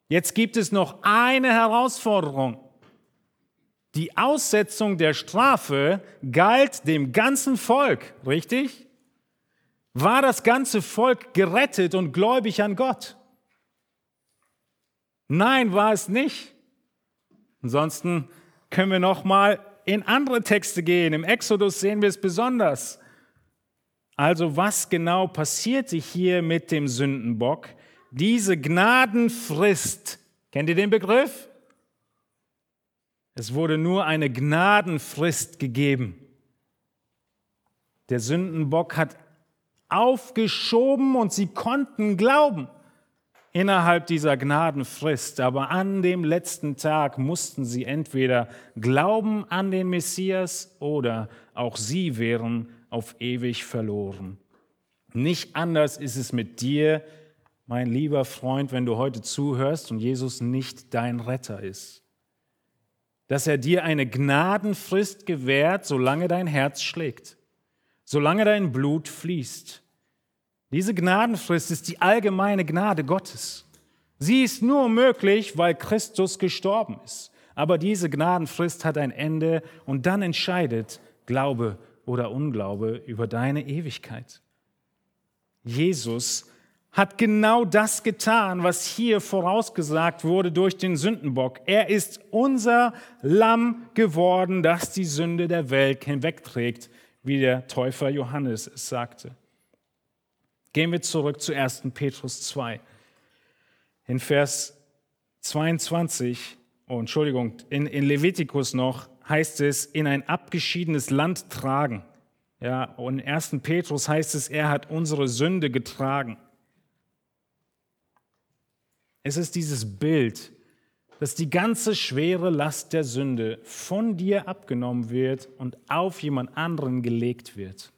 Jetzt gibt es noch eine Herausforderung. Die Aussetzung der Strafe galt dem ganzen Volk, richtig? War das ganze Volk gerettet und gläubig an Gott? Nein, war es nicht. Ansonsten können wir noch mal in andere Texte gehen. Im Exodus sehen wir es besonders. Also was genau passierte hier mit dem Sündenbock? Diese Gnadenfrist, kennt ihr den Begriff? Es wurde nur eine Gnadenfrist gegeben. Der Sündenbock hat aufgeschoben und sie konnten glauben innerhalb dieser Gnadenfrist. Aber an dem letzten Tag mussten sie entweder glauben an den Messias oder auch sie wären auf ewig verloren. Nicht anders ist es mit dir, mein lieber Freund, wenn du heute zuhörst und Jesus nicht dein Retter ist. Dass er dir eine Gnadenfrist gewährt, solange dein Herz schlägt, solange dein Blut fließt. Diese Gnadenfrist ist die allgemeine Gnade Gottes. Sie ist nur möglich, weil Christus gestorben ist. Aber diese Gnadenfrist hat ein Ende und dann entscheidet Glaube oder Unglaube über deine Ewigkeit. Jesus hat genau das getan, was hier vorausgesagt wurde durch den Sündenbock. Er ist unser Lamm geworden, das die Sünde der Welt hinwegträgt, wie der Täufer Johannes es sagte. Gehen wir zurück zu 1. Petrus 2. In Vers 22, oh, Entschuldigung, in, in Levitikus noch, heißt es, in ein abgeschiedenes Land tragen. Ja, und in 1. Petrus heißt es, er hat unsere Sünde getragen. Es ist dieses Bild, dass die ganze schwere Last der Sünde von dir abgenommen wird und auf jemand anderen gelegt wird.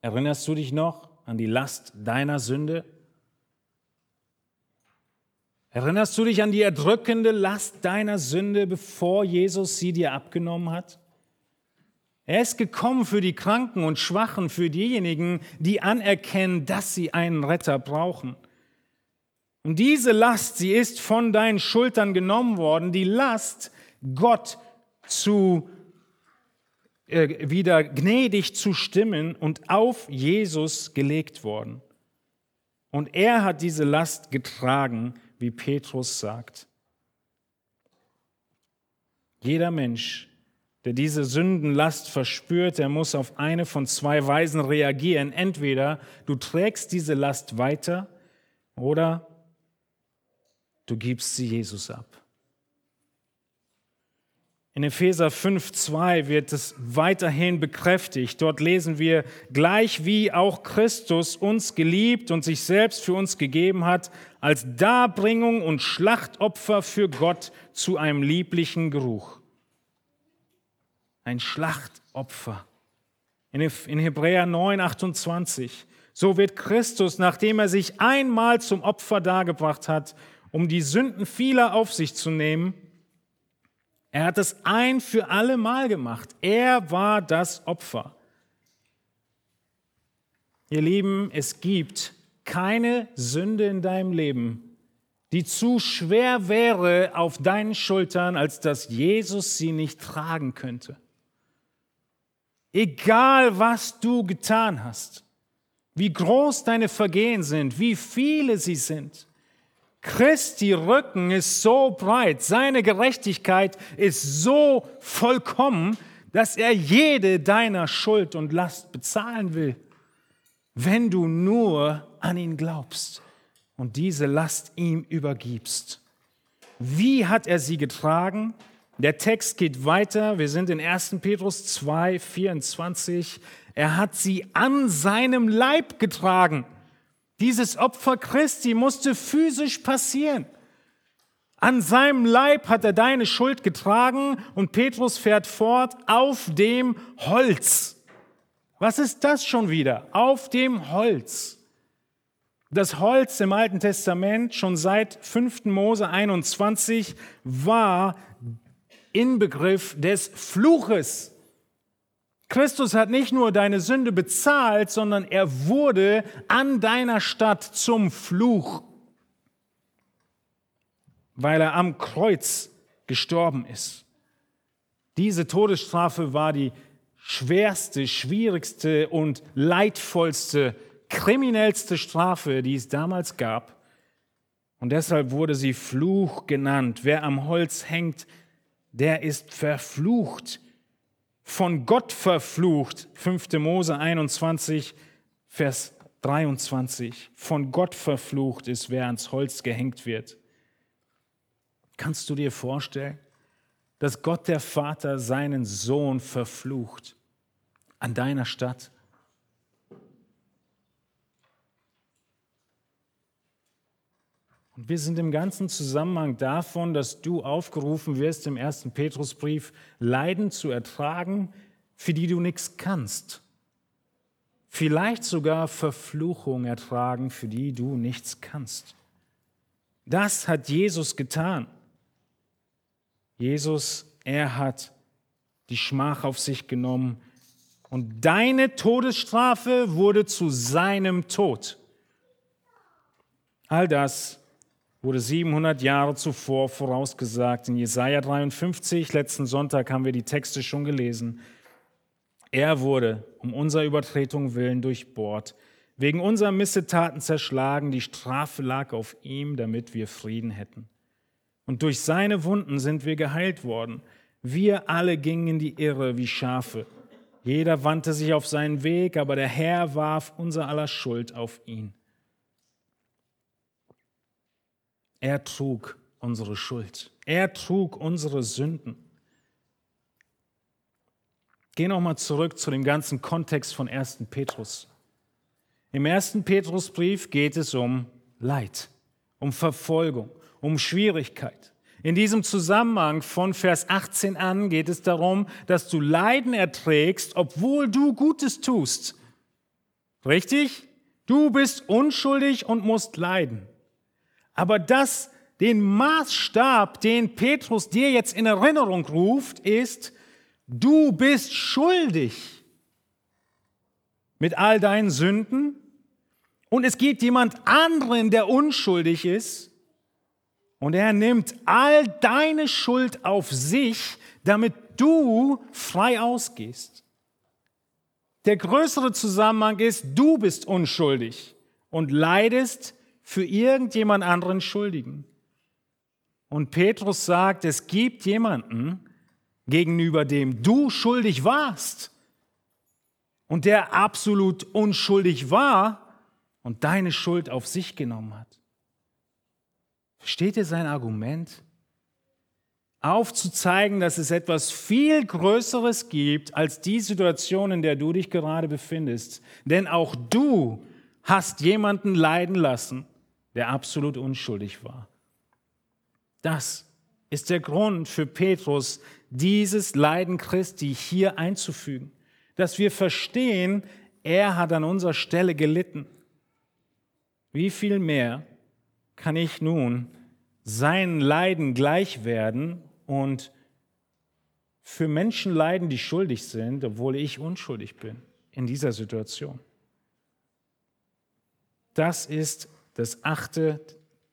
Erinnerst du dich noch an die Last deiner Sünde? Erinnerst du dich an die erdrückende Last deiner Sünde, bevor Jesus sie dir abgenommen hat? Er ist gekommen für die Kranken und Schwachen, für diejenigen, die anerkennen, dass sie einen Retter brauchen. Und diese Last, sie ist von deinen Schultern genommen worden, die Last, Gott zu äh, wieder gnädig zu stimmen und auf Jesus gelegt worden. Und er hat diese Last getragen wie Petrus sagt. Jeder Mensch, der diese Sündenlast verspürt, der muss auf eine von zwei Weisen reagieren. Entweder du trägst diese Last weiter oder du gibst sie Jesus ab. In Epheser 5.2 wird es weiterhin bekräftigt. Dort lesen wir, gleich wie auch Christus uns geliebt und sich selbst für uns gegeben hat, als Darbringung und Schlachtopfer für Gott zu einem lieblichen Geruch. Ein Schlachtopfer. In Hebräer 9.28. So wird Christus, nachdem er sich einmal zum Opfer dargebracht hat, um die Sünden vieler auf sich zu nehmen, Er hat es ein für alle Mal gemacht. Er war das Opfer. Ihr Lieben, es gibt keine Sünde in deinem Leben, die zu schwer wäre auf deinen Schultern, als dass Jesus sie nicht tragen könnte. Egal was du getan hast, wie groß deine Vergehen sind, wie viele sie sind, Christi Rücken ist so breit, seine Gerechtigkeit ist so vollkommen, dass er jede deiner Schuld und Last bezahlen will, wenn du nur an ihn glaubst und diese Last ihm übergibst. Wie hat er sie getragen? Der Text geht weiter. Wir sind in 1. Petrus 2, 24. Er hat sie an seinem Leib getragen. Dieses Opfer Christi musste physisch passieren. An seinem Leib hat er deine Schuld getragen und Petrus fährt fort auf dem Holz. Was ist das schon wieder? Auf dem Holz. Das Holz im Alten Testament schon seit 5. Mose 21 war Inbegriff des Fluches. Christus hat nicht nur deine Sünde bezahlt, sondern er wurde an deiner Stadt zum Fluch, weil er am Kreuz gestorben ist. Diese Todesstrafe war die schwerste, schwierigste und leidvollste, kriminellste Strafe, die es damals gab. Und deshalb wurde sie Fluch genannt. Wer am Holz hängt, der ist verflucht von Gott verflucht. 5. Mose 21, Vers 23. Von Gott verflucht ist, wer ans Holz gehängt wird. Kannst du dir vorstellen, dass Gott der Vater seinen Sohn verflucht an deiner Stadt? Und wir sind im ganzen Zusammenhang davon, dass du aufgerufen wirst, im ersten Petrusbrief Leiden zu ertragen, für die du nichts kannst. Vielleicht sogar Verfluchung ertragen, für die du nichts kannst. Das hat Jesus getan. Jesus, er hat die Schmach auf sich genommen und deine Todesstrafe wurde zu seinem Tod. All das wurde 700 Jahre zuvor vorausgesagt in Jesaja 53. Letzten Sonntag haben wir die Texte schon gelesen. Er wurde um unserer Übertretung willen durchbohrt, wegen unserer Missetaten zerschlagen, die Strafe lag auf ihm, damit wir Frieden hätten. Und durch seine Wunden sind wir geheilt worden. Wir alle gingen in die Irre wie Schafe. Jeder wandte sich auf seinen Weg, aber der Herr warf unser aller Schuld auf ihn. Er trug unsere Schuld. Er trug unsere Sünden. Geh nochmal zurück zu dem ganzen Kontext von 1. Petrus. Im 1. Petrusbrief geht es um Leid, um Verfolgung, um Schwierigkeit. In diesem Zusammenhang von Vers 18 an geht es darum, dass du Leiden erträgst, obwohl du Gutes tust. Richtig? Du bist unschuldig und musst leiden. Aber das, den Maßstab, den Petrus dir jetzt in Erinnerung ruft, ist, du bist schuldig mit all deinen Sünden und es gibt jemand anderen, der unschuldig ist und er nimmt all deine Schuld auf sich, damit du frei ausgehst. Der größere Zusammenhang ist, du bist unschuldig und leidest für irgendjemand anderen schuldigen. Und Petrus sagt, es gibt jemanden, gegenüber dem du schuldig warst und der absolut unschuldig war und deine Schuld auf sich genommen hat. Versteht ihr sein Argument? Aufzuzeigen, dass es etwas viel Größeres gibt als die Situation, in der du dich gerade befindest. Denn auch du hast jemanden leiden lassen der absolut unschuldig war. Das ist der Grund für Petrus, dieses Leiden Christi hier einzufügen, dass wir verstehen, er hat an unserer Stelle gelitten. Wie viel mehr kann ich nun sein Leiden gleich werden und für Menschen leiden, die schuldig sind, obwohl ich unschuldig bin in dieser Situation. Das ist das achte,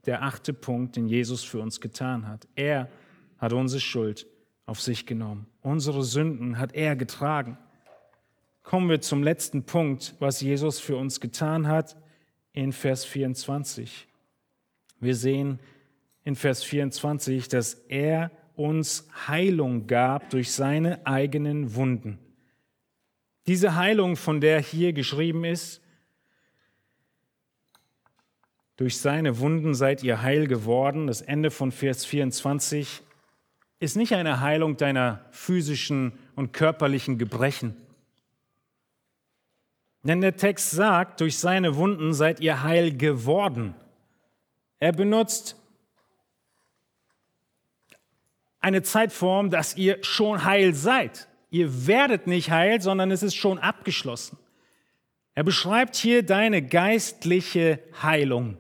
der achte Punkt, den Jesus für uns getan hat. Er hat unsere Schuld auf sich genommen. Unsere Sünden hat er getragen. Kommen wir zum letzten Punkt, was Jesus für uns getan hat, in Vers 24. Wir sehen in Vers 24, dass er uns Heilung gab durch seine eigenen Wunden. Diese Heilung, von der hier geschrieben ist, durch seine Wunden seid ihr heil geworden, das Ende von Vers 24, ist nicht eine Heilung deiner physischen und körperlichen Gebrechen. Denn der Text sagt, durch seine Wunden seid ihr heil geworden. Er benutzt eine Zeitform, dass ihr schon heil seid. Ihr werdet nicht heil, sondern es ist schon abgeschlossen. Er beschreibt hier deine geistliche Heilung.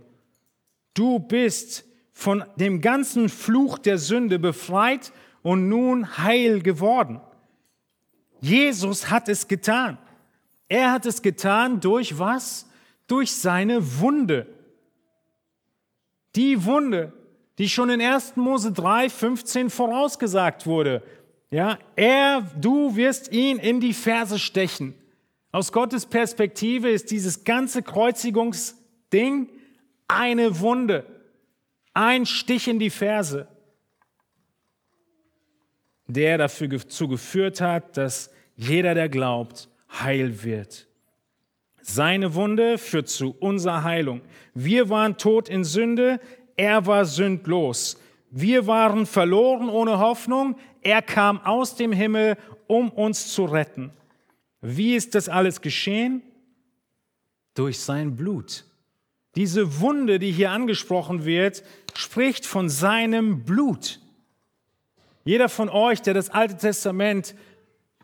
Du bist von dem ganzen Fluch der Sünde befreit und nun heil geworden. Jesus hat es getan. Er hat es getan durch was? Durch seine Wunde. Die Wunde, die schon in 1. Mose 3, 15 vorausgesagt wurde. Ja, er, du wirst ihn in die Ferse stechen. Aus Gottes Perspektive ist dieses ganze Kreuzigungsding eine Wunde, ein Stich in die Ferse, der dazu geführt hat, dass jeder, der glaubt, heil wird. Seine Wunde führt zu unserer Heilung. Wir waren tot in Sünde, er war sündlos. Wir waren verloren ohne Hoffnung, er kam aus dem Himmel, um uns zu retten. Wie ist das alles geschehen? Durch sein Blut. Diese Wunde, die hier angesprochen wird, spricht von seinem Blut. Jeder von euch, der das Alte Testament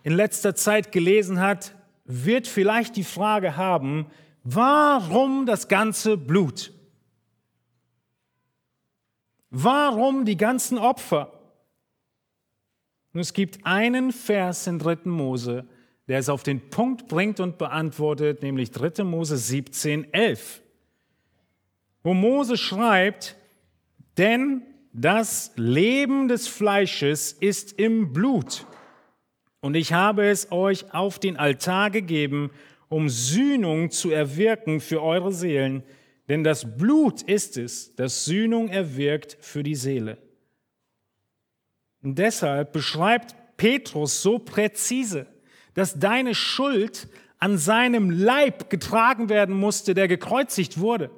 in letzter Zeit gelesen hat, wird vielleicht die Frage haben, warum das ganze Blut? Warum die ganzen Opfer? Und es gibt einen Vers in 3. Mose, der es auf den Punkt bringt und beantwortet, nämlich 3. Mose 17, 11, wo Mose schreibt, denn das Leben des Fleisches ist im Blut. Und ich habe es euch auf den Altar gegeben, um Sühnung zu erwirken für eure Seelen, denn das Blut ist es, das Sühnung erwirkt für die Seele. Und deshalb beschreibt Petrus so präzise, dass deine Schuld an seinem Leib getragen werden musste, der gekreuzigt wurde.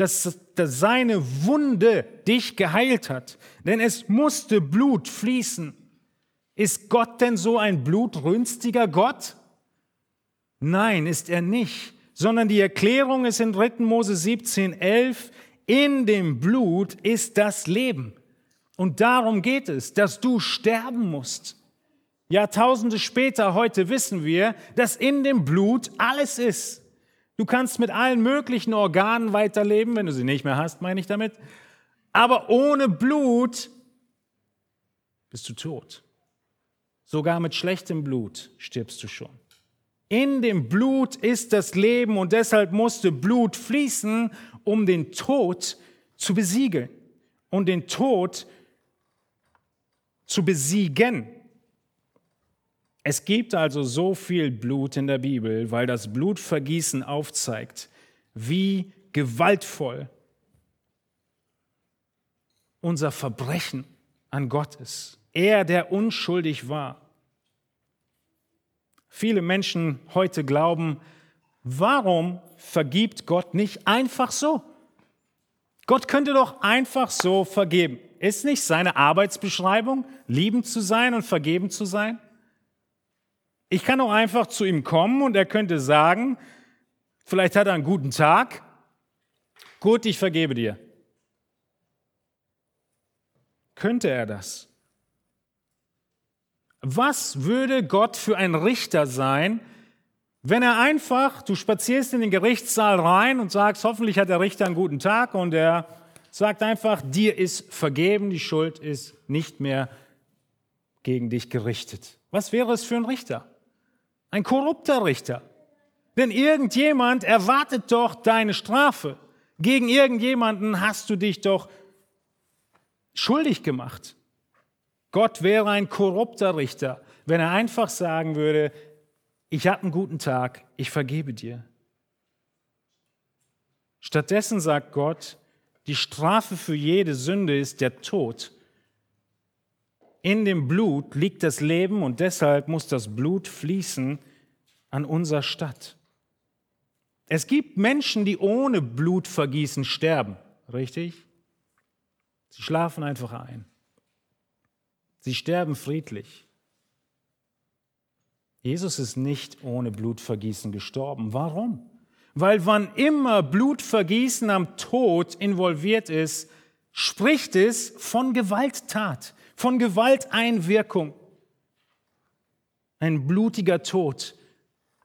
Dass, dass seine Wunde dich geheilt hat. Denn es musste Blut fließen. Ist Gott denn so ein blutrünstiger Gott? Nein, ist er nicht, sondern die Erklärung ist in 3. Mose 17, 11, in dem Blut ist das Leben. Und darum geht es, dass du sterben musst. Jahrtausende später, heute wissen wir, dass in dem Blut alles ist. Du kannst mit allen möglichen Organen weiterleben, wenn du sie nicht mehr hast, meine ich damit. Aber ohne Blut bist du tot. Sogar mit schlechtem Blut stirbst du schon. In dem Blut ist das Leben und deshalb musste Blut fließen, um den Tod zu besiegeln und den Tod zu besiegen. Es gibt also so viel Blut in der Bibel, weil das Blutvergießen aufzeigt, wie gewaltvoll unser Verbrechen an Gott ist. Er, der unschuldig war. Viele Menschen heute glauben, warum vergibt Gott nicht einfach so? Gott könnte doch einfach so vergeben. Ist nicht seine Arbeitsbeschreibung, liebend zu sein und vergeben zu sein? Ich kann doch einfach zu ihm kommen und er könnte sagen, vielleicht hat er einen guten Tag, gut, ich vergebe dir. Könnte er das? Was würde Gott für ein Richter sein, wenn er einfach, du spazierst in den Gerichtssaal rein und sagst, hoffentlich hat der Richter einen guten Tag und er sagt einfach, dir ist vergeben, die Schuld ist nicht mehr gegen dich gerichtet. Was wäre es für ein Richter? Ein korrupter Richter. Denn irgendjemand erwartet doch deine Strafe. Gegen irgendjemanden hast du dich doch schuldig gemacht. Gott wäre ein korrupter Richter, wenn er einfach sagen würde, ich habe einen guten Tag, ich vergebe dir. Stattdessen sagt Gott, die Strafe für jede Sünde ist der Tod. In dem Blut liegt das Leben und deshalb muss das Blut fließen an unserer Stadt. Es gibt Menschen, die ohne Blutvergießen sterben, richtig? Sie schlafen einfach ein. Sie sterben friedlich. Jesus ist nicht ohne Blutvergießen gestorben. Warum? Weil wann immer Blutvergießen am Tod involviert ist, spricht es von Gewalttat, von Gewalteinwirkung. Ein blutiger Tod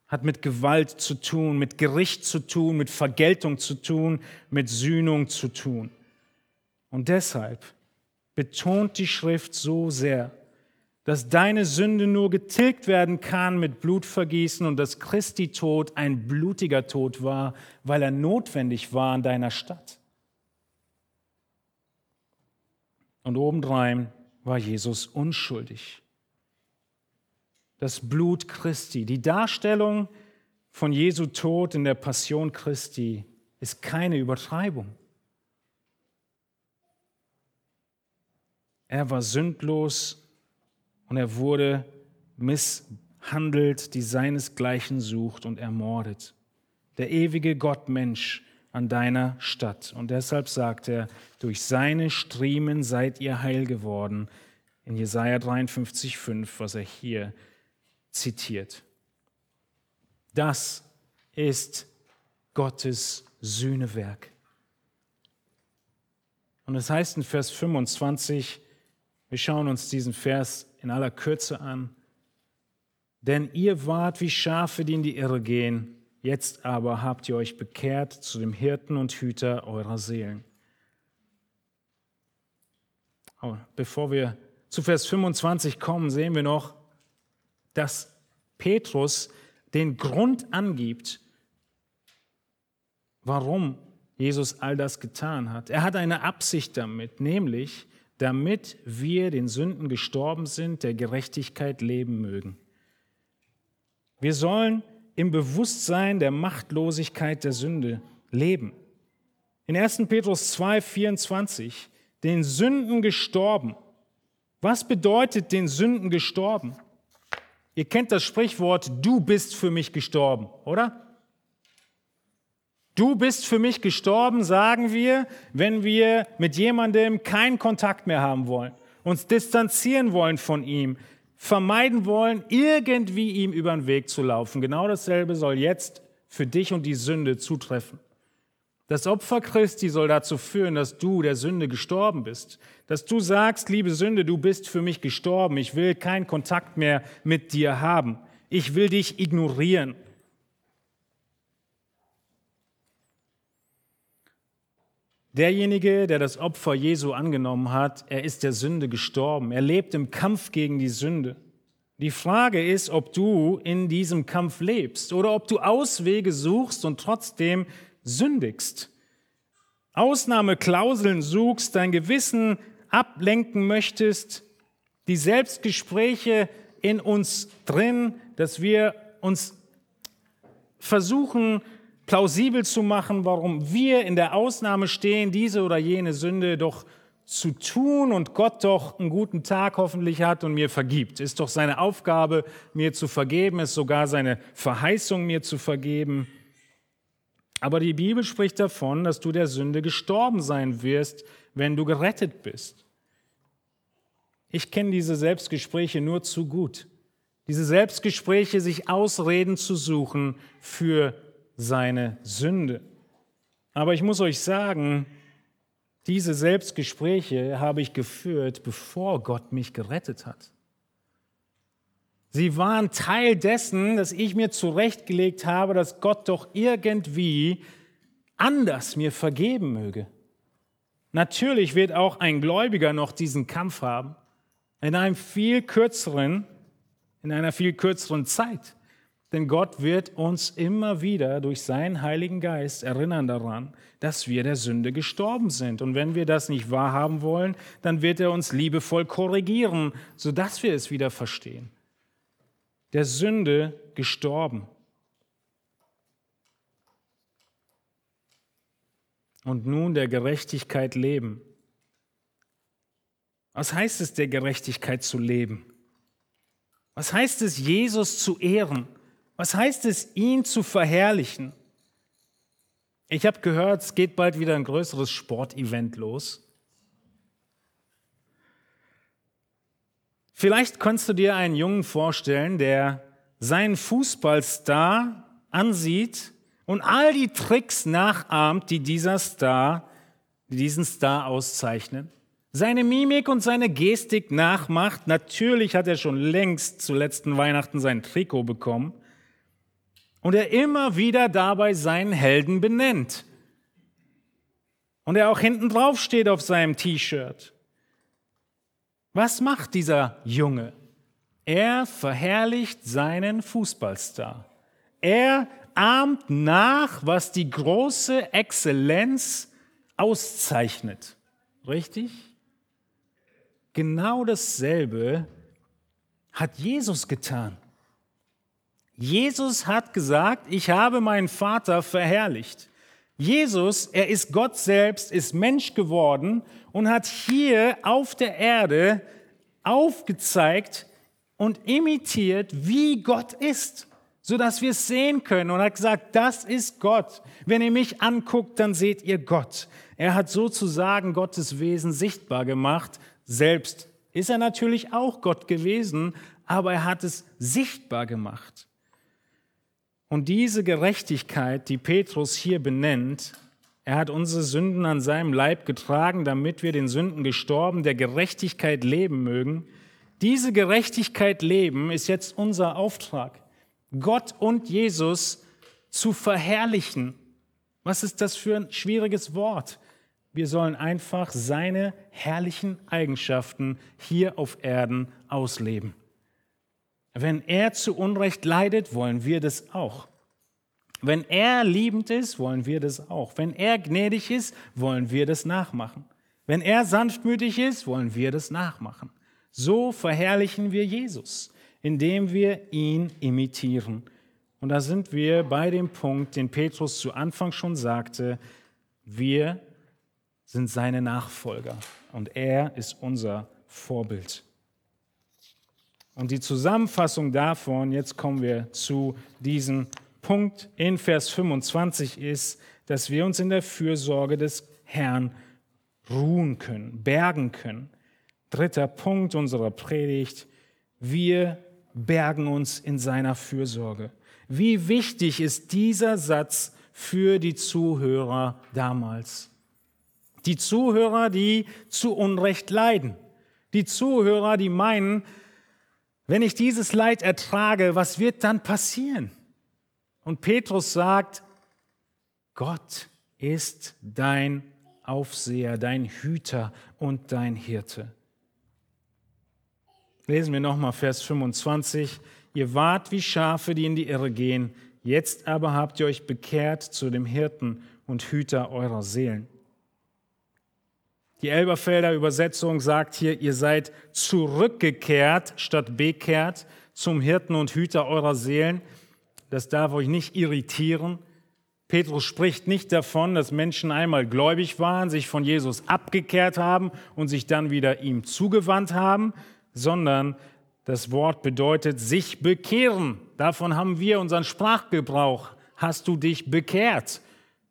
hat mit Gewalt zu tun, mit Gericht zu tun, mit Vergeltung zu tun, mit Sühnung zu tun. Und deshalb betont die Schrift so sehr, dass deine Sünde nur getilgt werden kann mit Blutvergießen und dass Christi Tod ein blutiger Tod war, weil er notwendig war in deiner Stadt. Und obendrein war Jesus unschuldig. Das Blut Christi, die Darstellung von Jesu Tod in der Passion Christi ist keine Übertreibung. Er war sündlos und er wurde misshandelt, die seinesgleichen sucht und ermordet. Der ewige Gottmensch an deiner Stadt. Und deshalb sagt er, durch seine Striemen seid ihr heil geworden. In Jesaja 53,5, was er hier zitiert. Das ist Gottes Sühnewerk. Und es heißt in Vers 25, wir schauen uns diesen Vers in aller Kürze an. Denn ihr wart wie Schafe, die in die Irre gehen, jetzt aber habt ihr euch bekehrt zu dem Hirten und Hüter eurer Seelen. Aber bevor wir zu Vers 25 kommen, sehen wir noch, dass Petrus den Grund angibt, warum Jesus all das getan hat. Er hat eine Absicht damit, nämlich damit wir den Sünden gestorben sind, der Gerechtigkeit leben mögen. Wir sollen im Bewusstsein der Machtlosigkeit der Sünde leben. In 1. Petrus 2, 24, den Sünden gestorben. Was bedeutet den Sünden gestorben? Ihr kennt das Sprichwort, du bist für mich gestorben, oder? Du bist für mich gestorben, sagen wir, wenn wir mit jemandem keinen Kontakt mehr haben wollen, uns distanzieren wollen von ihm, vermeiden wollen, irgendwie ihm über den Weg zu laufen. Genau dasselbe soll jetzt für dich und die Sünde zutreffen. Das Opfer Christi soll dazu führen, dass du der Sünde gestorben bist. Dass du sagst, liebe Sünde, du bist für mich gestorben. Ich will keinen Kontakt mehr mit dir haben. Ich will dich ignorieren. Derjenige, der das Opfer Jesu angenommen hat, er ist der Sünde gestorben. Er lebt im Kampf gegen die Sünde. Die Frage ist, ob du in diesem Kampf lebst oder ob du Auswege suchst und trotzdem sündigst. Ausnahmeklauseln suchst, dein Gewissen ablenken möchtest, die Selbstgespräche in uns drin, dass wir uns versuchen, plausibel zu machen, warum wir in der Ausnahme stehen, diese oder jene Sünde doch zu tun und Gott doch einen guten Tag hoffentlich hat und mir vergibt. Ist doch seine Aufgabe, mir zu vergeben, ist sogar seine Verheißung, mir zu vergeben. Aber die Bibel spricht davon, dass du der Sünde gestorben sein wirst, wenn du gerettet bist. Ich kenne diese Selbstgespräche nur zu gut. Diese Selbstgespräche, sich Ausreden zu suchen für seine Sünde. Aber ich muss euch sagen, diese Selbstgespräche habe ich geführt, bevor Gott mich gerettet hat. Sie waren Teil dessen, dass ich mir zurechtgelegt habe, dass Gott doch irgendwie anders mir vergeben möge. Natürlich wird auch ein Gläubiger noch diesen Kampf haben. in einem viel kürzeren, in einer viel kürzeren Zeit. Denn Gott wird uns immer wieder durch seinen Heiligen Geist erinnern daran, dass wir der Sünde gestorben sind. Und wenn wir das nicht wahrhaben wollen, dann wird er uns liebevoll korrigieren, sodass wir es wieder verstehen. Der Sünde gestorben. Und nun der Gerechtigkeit leben. Was heißt es, der Gerechtigkeit zu leben? Was heißt es, Jesus zu ehren? Was heißt es, ihn zu verherrlichen? Ich habe gehört, es geht bald wieder ein größeres Sportevent los. Vielleicht kannst du dir einen Jungen vorstellen, der seinen Fußballstar ansieht und all die Tricks nachahmt, die dieser Star, die diesen Star auszeichnen. Seine Mimik und seine Gestik nachmacht. Natürlich hat er schon längst zu letzten Weihnachten sein Trikot bekommen und er immer wieder dabei seinen Helden benennt. Und er auch hinten drauf steht auf seinem T-Shirt. Was macht dieser Junge? Er verherrlicht seinen Fußballstar. Er ahmt nach, was die große Exzellenz auszeichnet. Richtig? Genau dasselbe hat Jesus getan. Jesus hat gesagt, ich habe meinen Vater verherrlicht. Jesus, er ist Gott selbst, ist Mensch geworden und hat hier auf der Erde aufgezeigt und imitiert, wie Gott ist, so dass wir es sehen können und hat gesagt, das ist Gott. Wenn ihr mich anguckt, dann seht ihr Gott. Er hat sozusagen Gottes Wesen sichtbar gemacht. Selbst ist er natürlich auch Gott gewesen, aber er hat es sichtbar gemacht. Und diese Gerechtigkeit, die Petrus hier benennt, er hat unsere Sünden an seinem Leib getragen, damit wir den Sünden gestorben, der Gerechtigkeit leben mögen. Diese Gerechtigkeit leben ist jetzt unser Auftrag. Gott und Jesus zu verherrlichen. Was ist das für ein schwieriges Wort? Wir sollen einfach seine herrlichen Eigenschaften hier auf Erden ausleben. Wenn er zu Unrecht leidet, wollen wir das auch. Wenn er liebend ist, wollen wir das auch. Wenn er gnädig ist, wollen wir das nachmachen. Wenn er sanftmütig ist, wollen wir das nachmachen. So verherrlichen wir Jesus, indem wir ihn imitieren. Und da sind wir bei dem Punkt, den Petrus zu Anfang schon sagte, wir sind seine Nachfolger und er ist unser Vorbild. Und die Zusammenfassung davon, jetzt kommen wir zu diesem Punkt in Vers 25, ist, dass wir uns in der Fürsorge des Herrn ruhen können, bergen können. Dritter Punkt unserer Predigt, wir bergen uns in seiner Fürsorge. Wie wichtig ist dieser Satz für die Zuhörer damals? Die Zuhörer, die zu Unrecht leiden. Die Zuhörer, die meinen, wenn ich dieses Leid ertrage, was wird dann passieren? Und Petrus sagt, Gott ist dein Aufseher, dein Hüter und dein Hirte. Lesen wir nochmal Vers 25. Ihr wart wie Schafe, die in die Irre gehen. Jetzt aber habt ihr euch bekehrt zu dem Hirten und Hüter eurer Seelen. Die Elberfelder Übersetzung sagt hier, ihr seid zurückgekehrt statt bekehrt zum Hirten und Hüter eurer Seelen. Das darf euch nicht irritieren. Petrus spricht nicht davon, dass Menschen einmal gläubig waren, sich von Jesus abgekehrt haben und sich dann wieder ihm zugewandt haben, sondern das Wort bedeutet sich bekehren. Davon haben wir unseren Sprachgebrauch. Hast du dich bekehrt?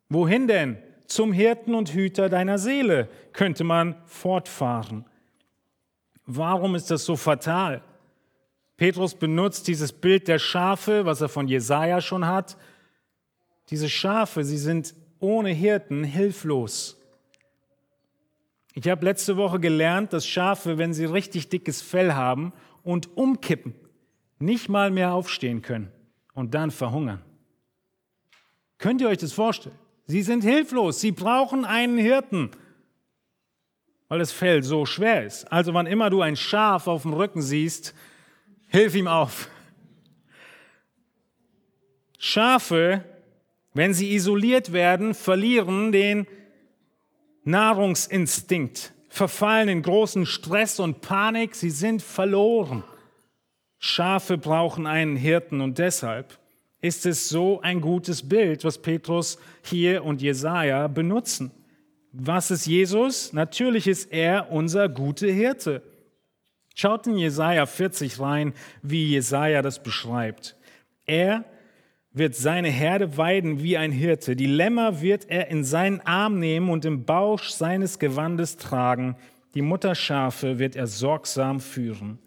Wohin denn? Zum Hirten und Hüter deiner Seele, könnte man fortfahren. Warum ist das so fatal? Petrus benutzt dieses Bild der Schafe, was er von Jesaja schon hat. Diese Schafe, sie sind ohne Hirten hilflos. Ich habe letzte Woche gelernt, dass Schafe, wenn sie richtig dickes Fell haben und umkippen, nicht mal mehr aufstehen können und dann verhungern. Könnt ihr euch das vorstellen? Sie sind hilflos. Sie brauchen einen Hirten. weil das Fell so schwer ist. Also wann immer du ein Schaf auf dem Rücken siehst, hilf ihm auf. Schafe, wenn sie isoliert werden, verlieren den Nahrungsinstinkt, verfallen in großen Stress und Panik, sie sind verloren. Schafe brauchen einen Hirten und deshalb ist es so ein gutes Bild, was Petrus hier und Jesaja benutzen. Was ist Jesus? Natürlich ist er unser guter Hirte. Schaut in Jesaja 40 rein, wie Jesaja das beschreibt. Er wird seine Herde weiden wie ein Hirte. Die Lämmer wird er in seinen Arm nehmen und im Bausch seines Gewandes tragen. Die Mutterschafe wird er sorgsam führen.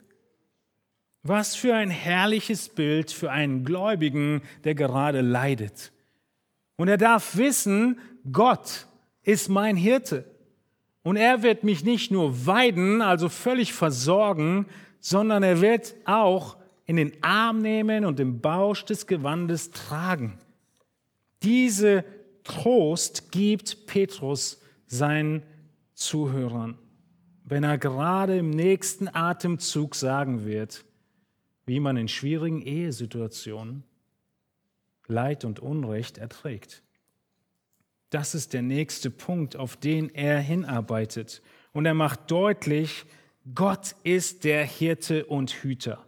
Was für ein herrliches Bild für einen Gläubigen, der gerade leidet. Und er darf wissen, Gott ist mein Hirte. Und er wird mich nicht nur weiden, also völlig versorgen, sondern er wird auch in den Arm nehmen und im Bausch des Gewandes tragen. Diese Trost gibt Petrus seinen Zuhörern, wenn er gerade im nächsten Atemzug sagen wird, wie man in schwierigen Ehesituationen Leid und Unrecht erträgt. Das ist der nächste Punkt, auf den er hinarbeitet. Und er macht deutlich, Gott ist der Hirte und Hüter.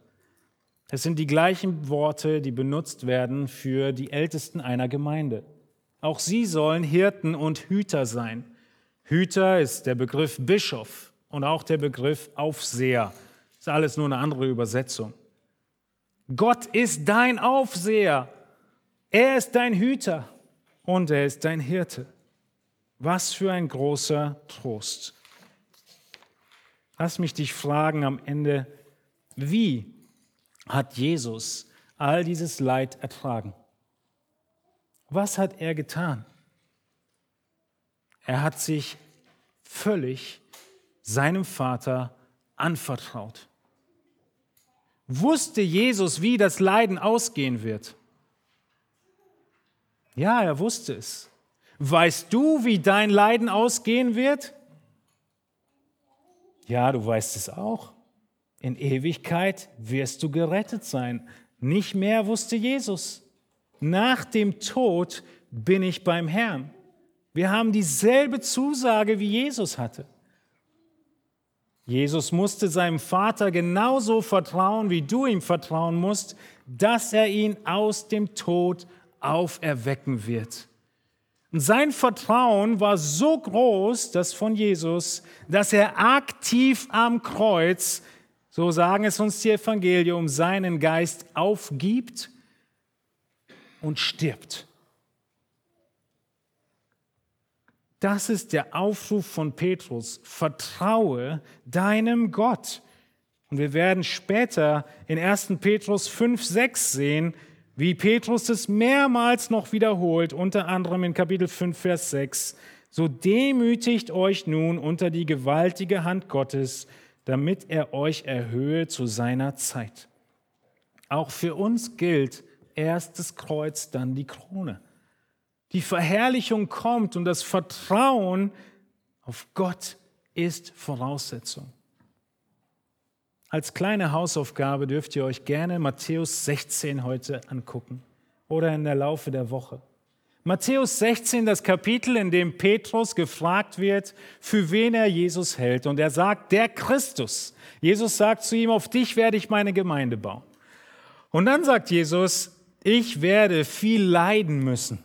Es sind die gleichen Worte, die benutzt werden für die Ältesten einer Gemeinde. Auch sie sollen Hirten und Hüter sein. Hüter ist der Begriff Bischof und auch der Begriff Aufseher. Das ist alles nur eine andere Übersetzung. Gott ist dein Aufseher. Er ist dein Hüter und er ist dein Hirte. Was für ein großer Trost. Lass mich dich fragen am Ende, wie hat Jesus all dieses Leid ertragen? Was hat er getan? Er hat sich völlig seinem Vater anvertraut. Wusste Jesus, wie das Leiden ausgehen wird? Ja, er wusste es. Weißt du, wie dein Leiden ausgehen wird? Ja, du weißt es auch. In Ewigkeit wirst du gerettet sein. Nicht mehr wusste Jesus. Nach dem Tod bin ich beim Herrn. Wir haben dieselbe Zusage, wie Jesus hatte. Jesus musste seinem Vater genauso vertrauen, wie du ihm vertrauen musst, dass er ihn aus dem Tod auferwecken wird. Und sein Vertrauen war so groß, das von Jesus, dass er aktiv am Kreuz, so sagen es uns die Evangelium, seinen Geist aufgibt und stirbt. Das ist der Aufruf von Petrus. Vertraue deinem Gott. Und wir werden später in 1. Petrus 5, 6 sehen, wie Petrus es mehrmals noch wiederholt, unter anderem in Kapitel 5, Vers 6. So demütigt euch nun unter die gewaltige Hand Gottes, damit er euch erhöhe zu seiner Zeit. Auch für uns gilt erst das Kreuz, dann die Krone die Verherrlichung kommt und das Vertrauen auf Gott ist Voraussetzung. Als kleine Hausaufgabe dürft ihr euch gerne Matthäus 16 heute angucken oder in der Laufe der Woche. Matthäus 16, das Kapitel, in dem Petrus gefragt wird, für wen er Jesus hält. Und er sagt, der Christus. Jesus sagt zu ihm, auf dich werde ich meine Gemeinde bauen. Und dann sagt Jesus, ich werde viel leiden müssen.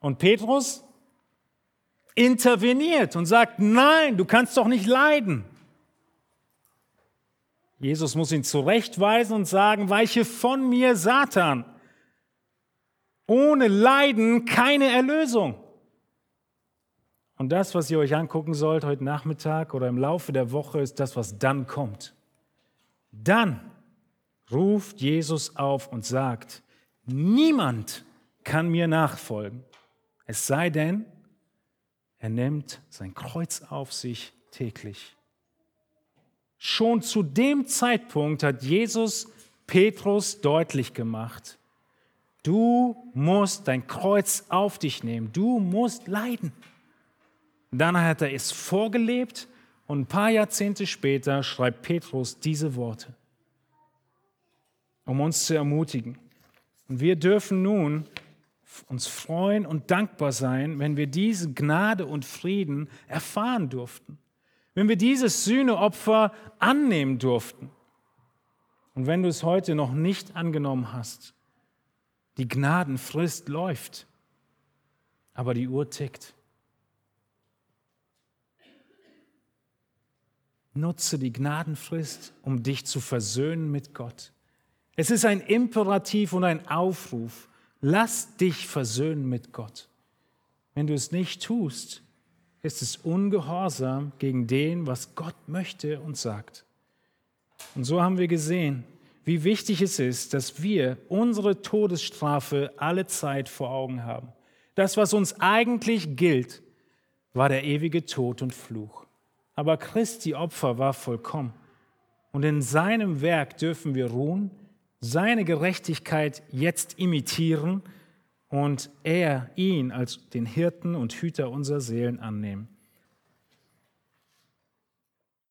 Und Petrus interveniert und sagt, nein, du kannst doch nicht leiden. Jesus muss ihn zurechtweisen und sagen, weiche von mir, Satan. Ohne Leiden keine Erlösung. Und das, was ihr euch angucken sollt heute Nachmittag oder im Laufe der Woche, ist das, was dann kommt. Dann ruft Jesus auf und sagt, niemand kann mir nachfolgen, es sei denn, er nimmt sein Kreuz auf sich täglich. Schon zu dem Zeitpunkt hat Jesus Petrus deutlich gemacht, du musst dein Kreuz auf dich nehmen, du musst leiden. Dann hat er es vorgelebt Und ein paar Jahrzehnte später schreibt Petrus diese Worte, um uns zu ermutigen. Und wir dürfen nun uns freuen und dankbar sein, wenn wir diese Gnade und Frieden erfahren durften. Wenn wir dieses Sühneopfer annehmen durften. Und wenn du es heute noch nicht angenommen hast, die Gnadenfrist läuft, aber die Uhr tickt. Nutze die Gnadenfrist, um dich zu versöhnen mit Gott. Es ist ein Imperativ und ein Aufruf. Lass dich versöhnen mit Gott. Wenn du es nicht tust, ist es ungehorsam gegen den, was Gott möchte und sagt. Und so haben wir gesehen, wie wichtig es ist, dass wir unsere Todesstrafe alle Zeit vor Augen haben. Das, was uns eigentlich gilt, war der ewige Tod und Fluch. Aber Christi Opfer war vollkommen. Und in seinem Werk dürfen wir ruhen, seine Gerechtigkeit jetzt imitieren und er ihn als den Hirten und Hüter unserer Seelen annehmen.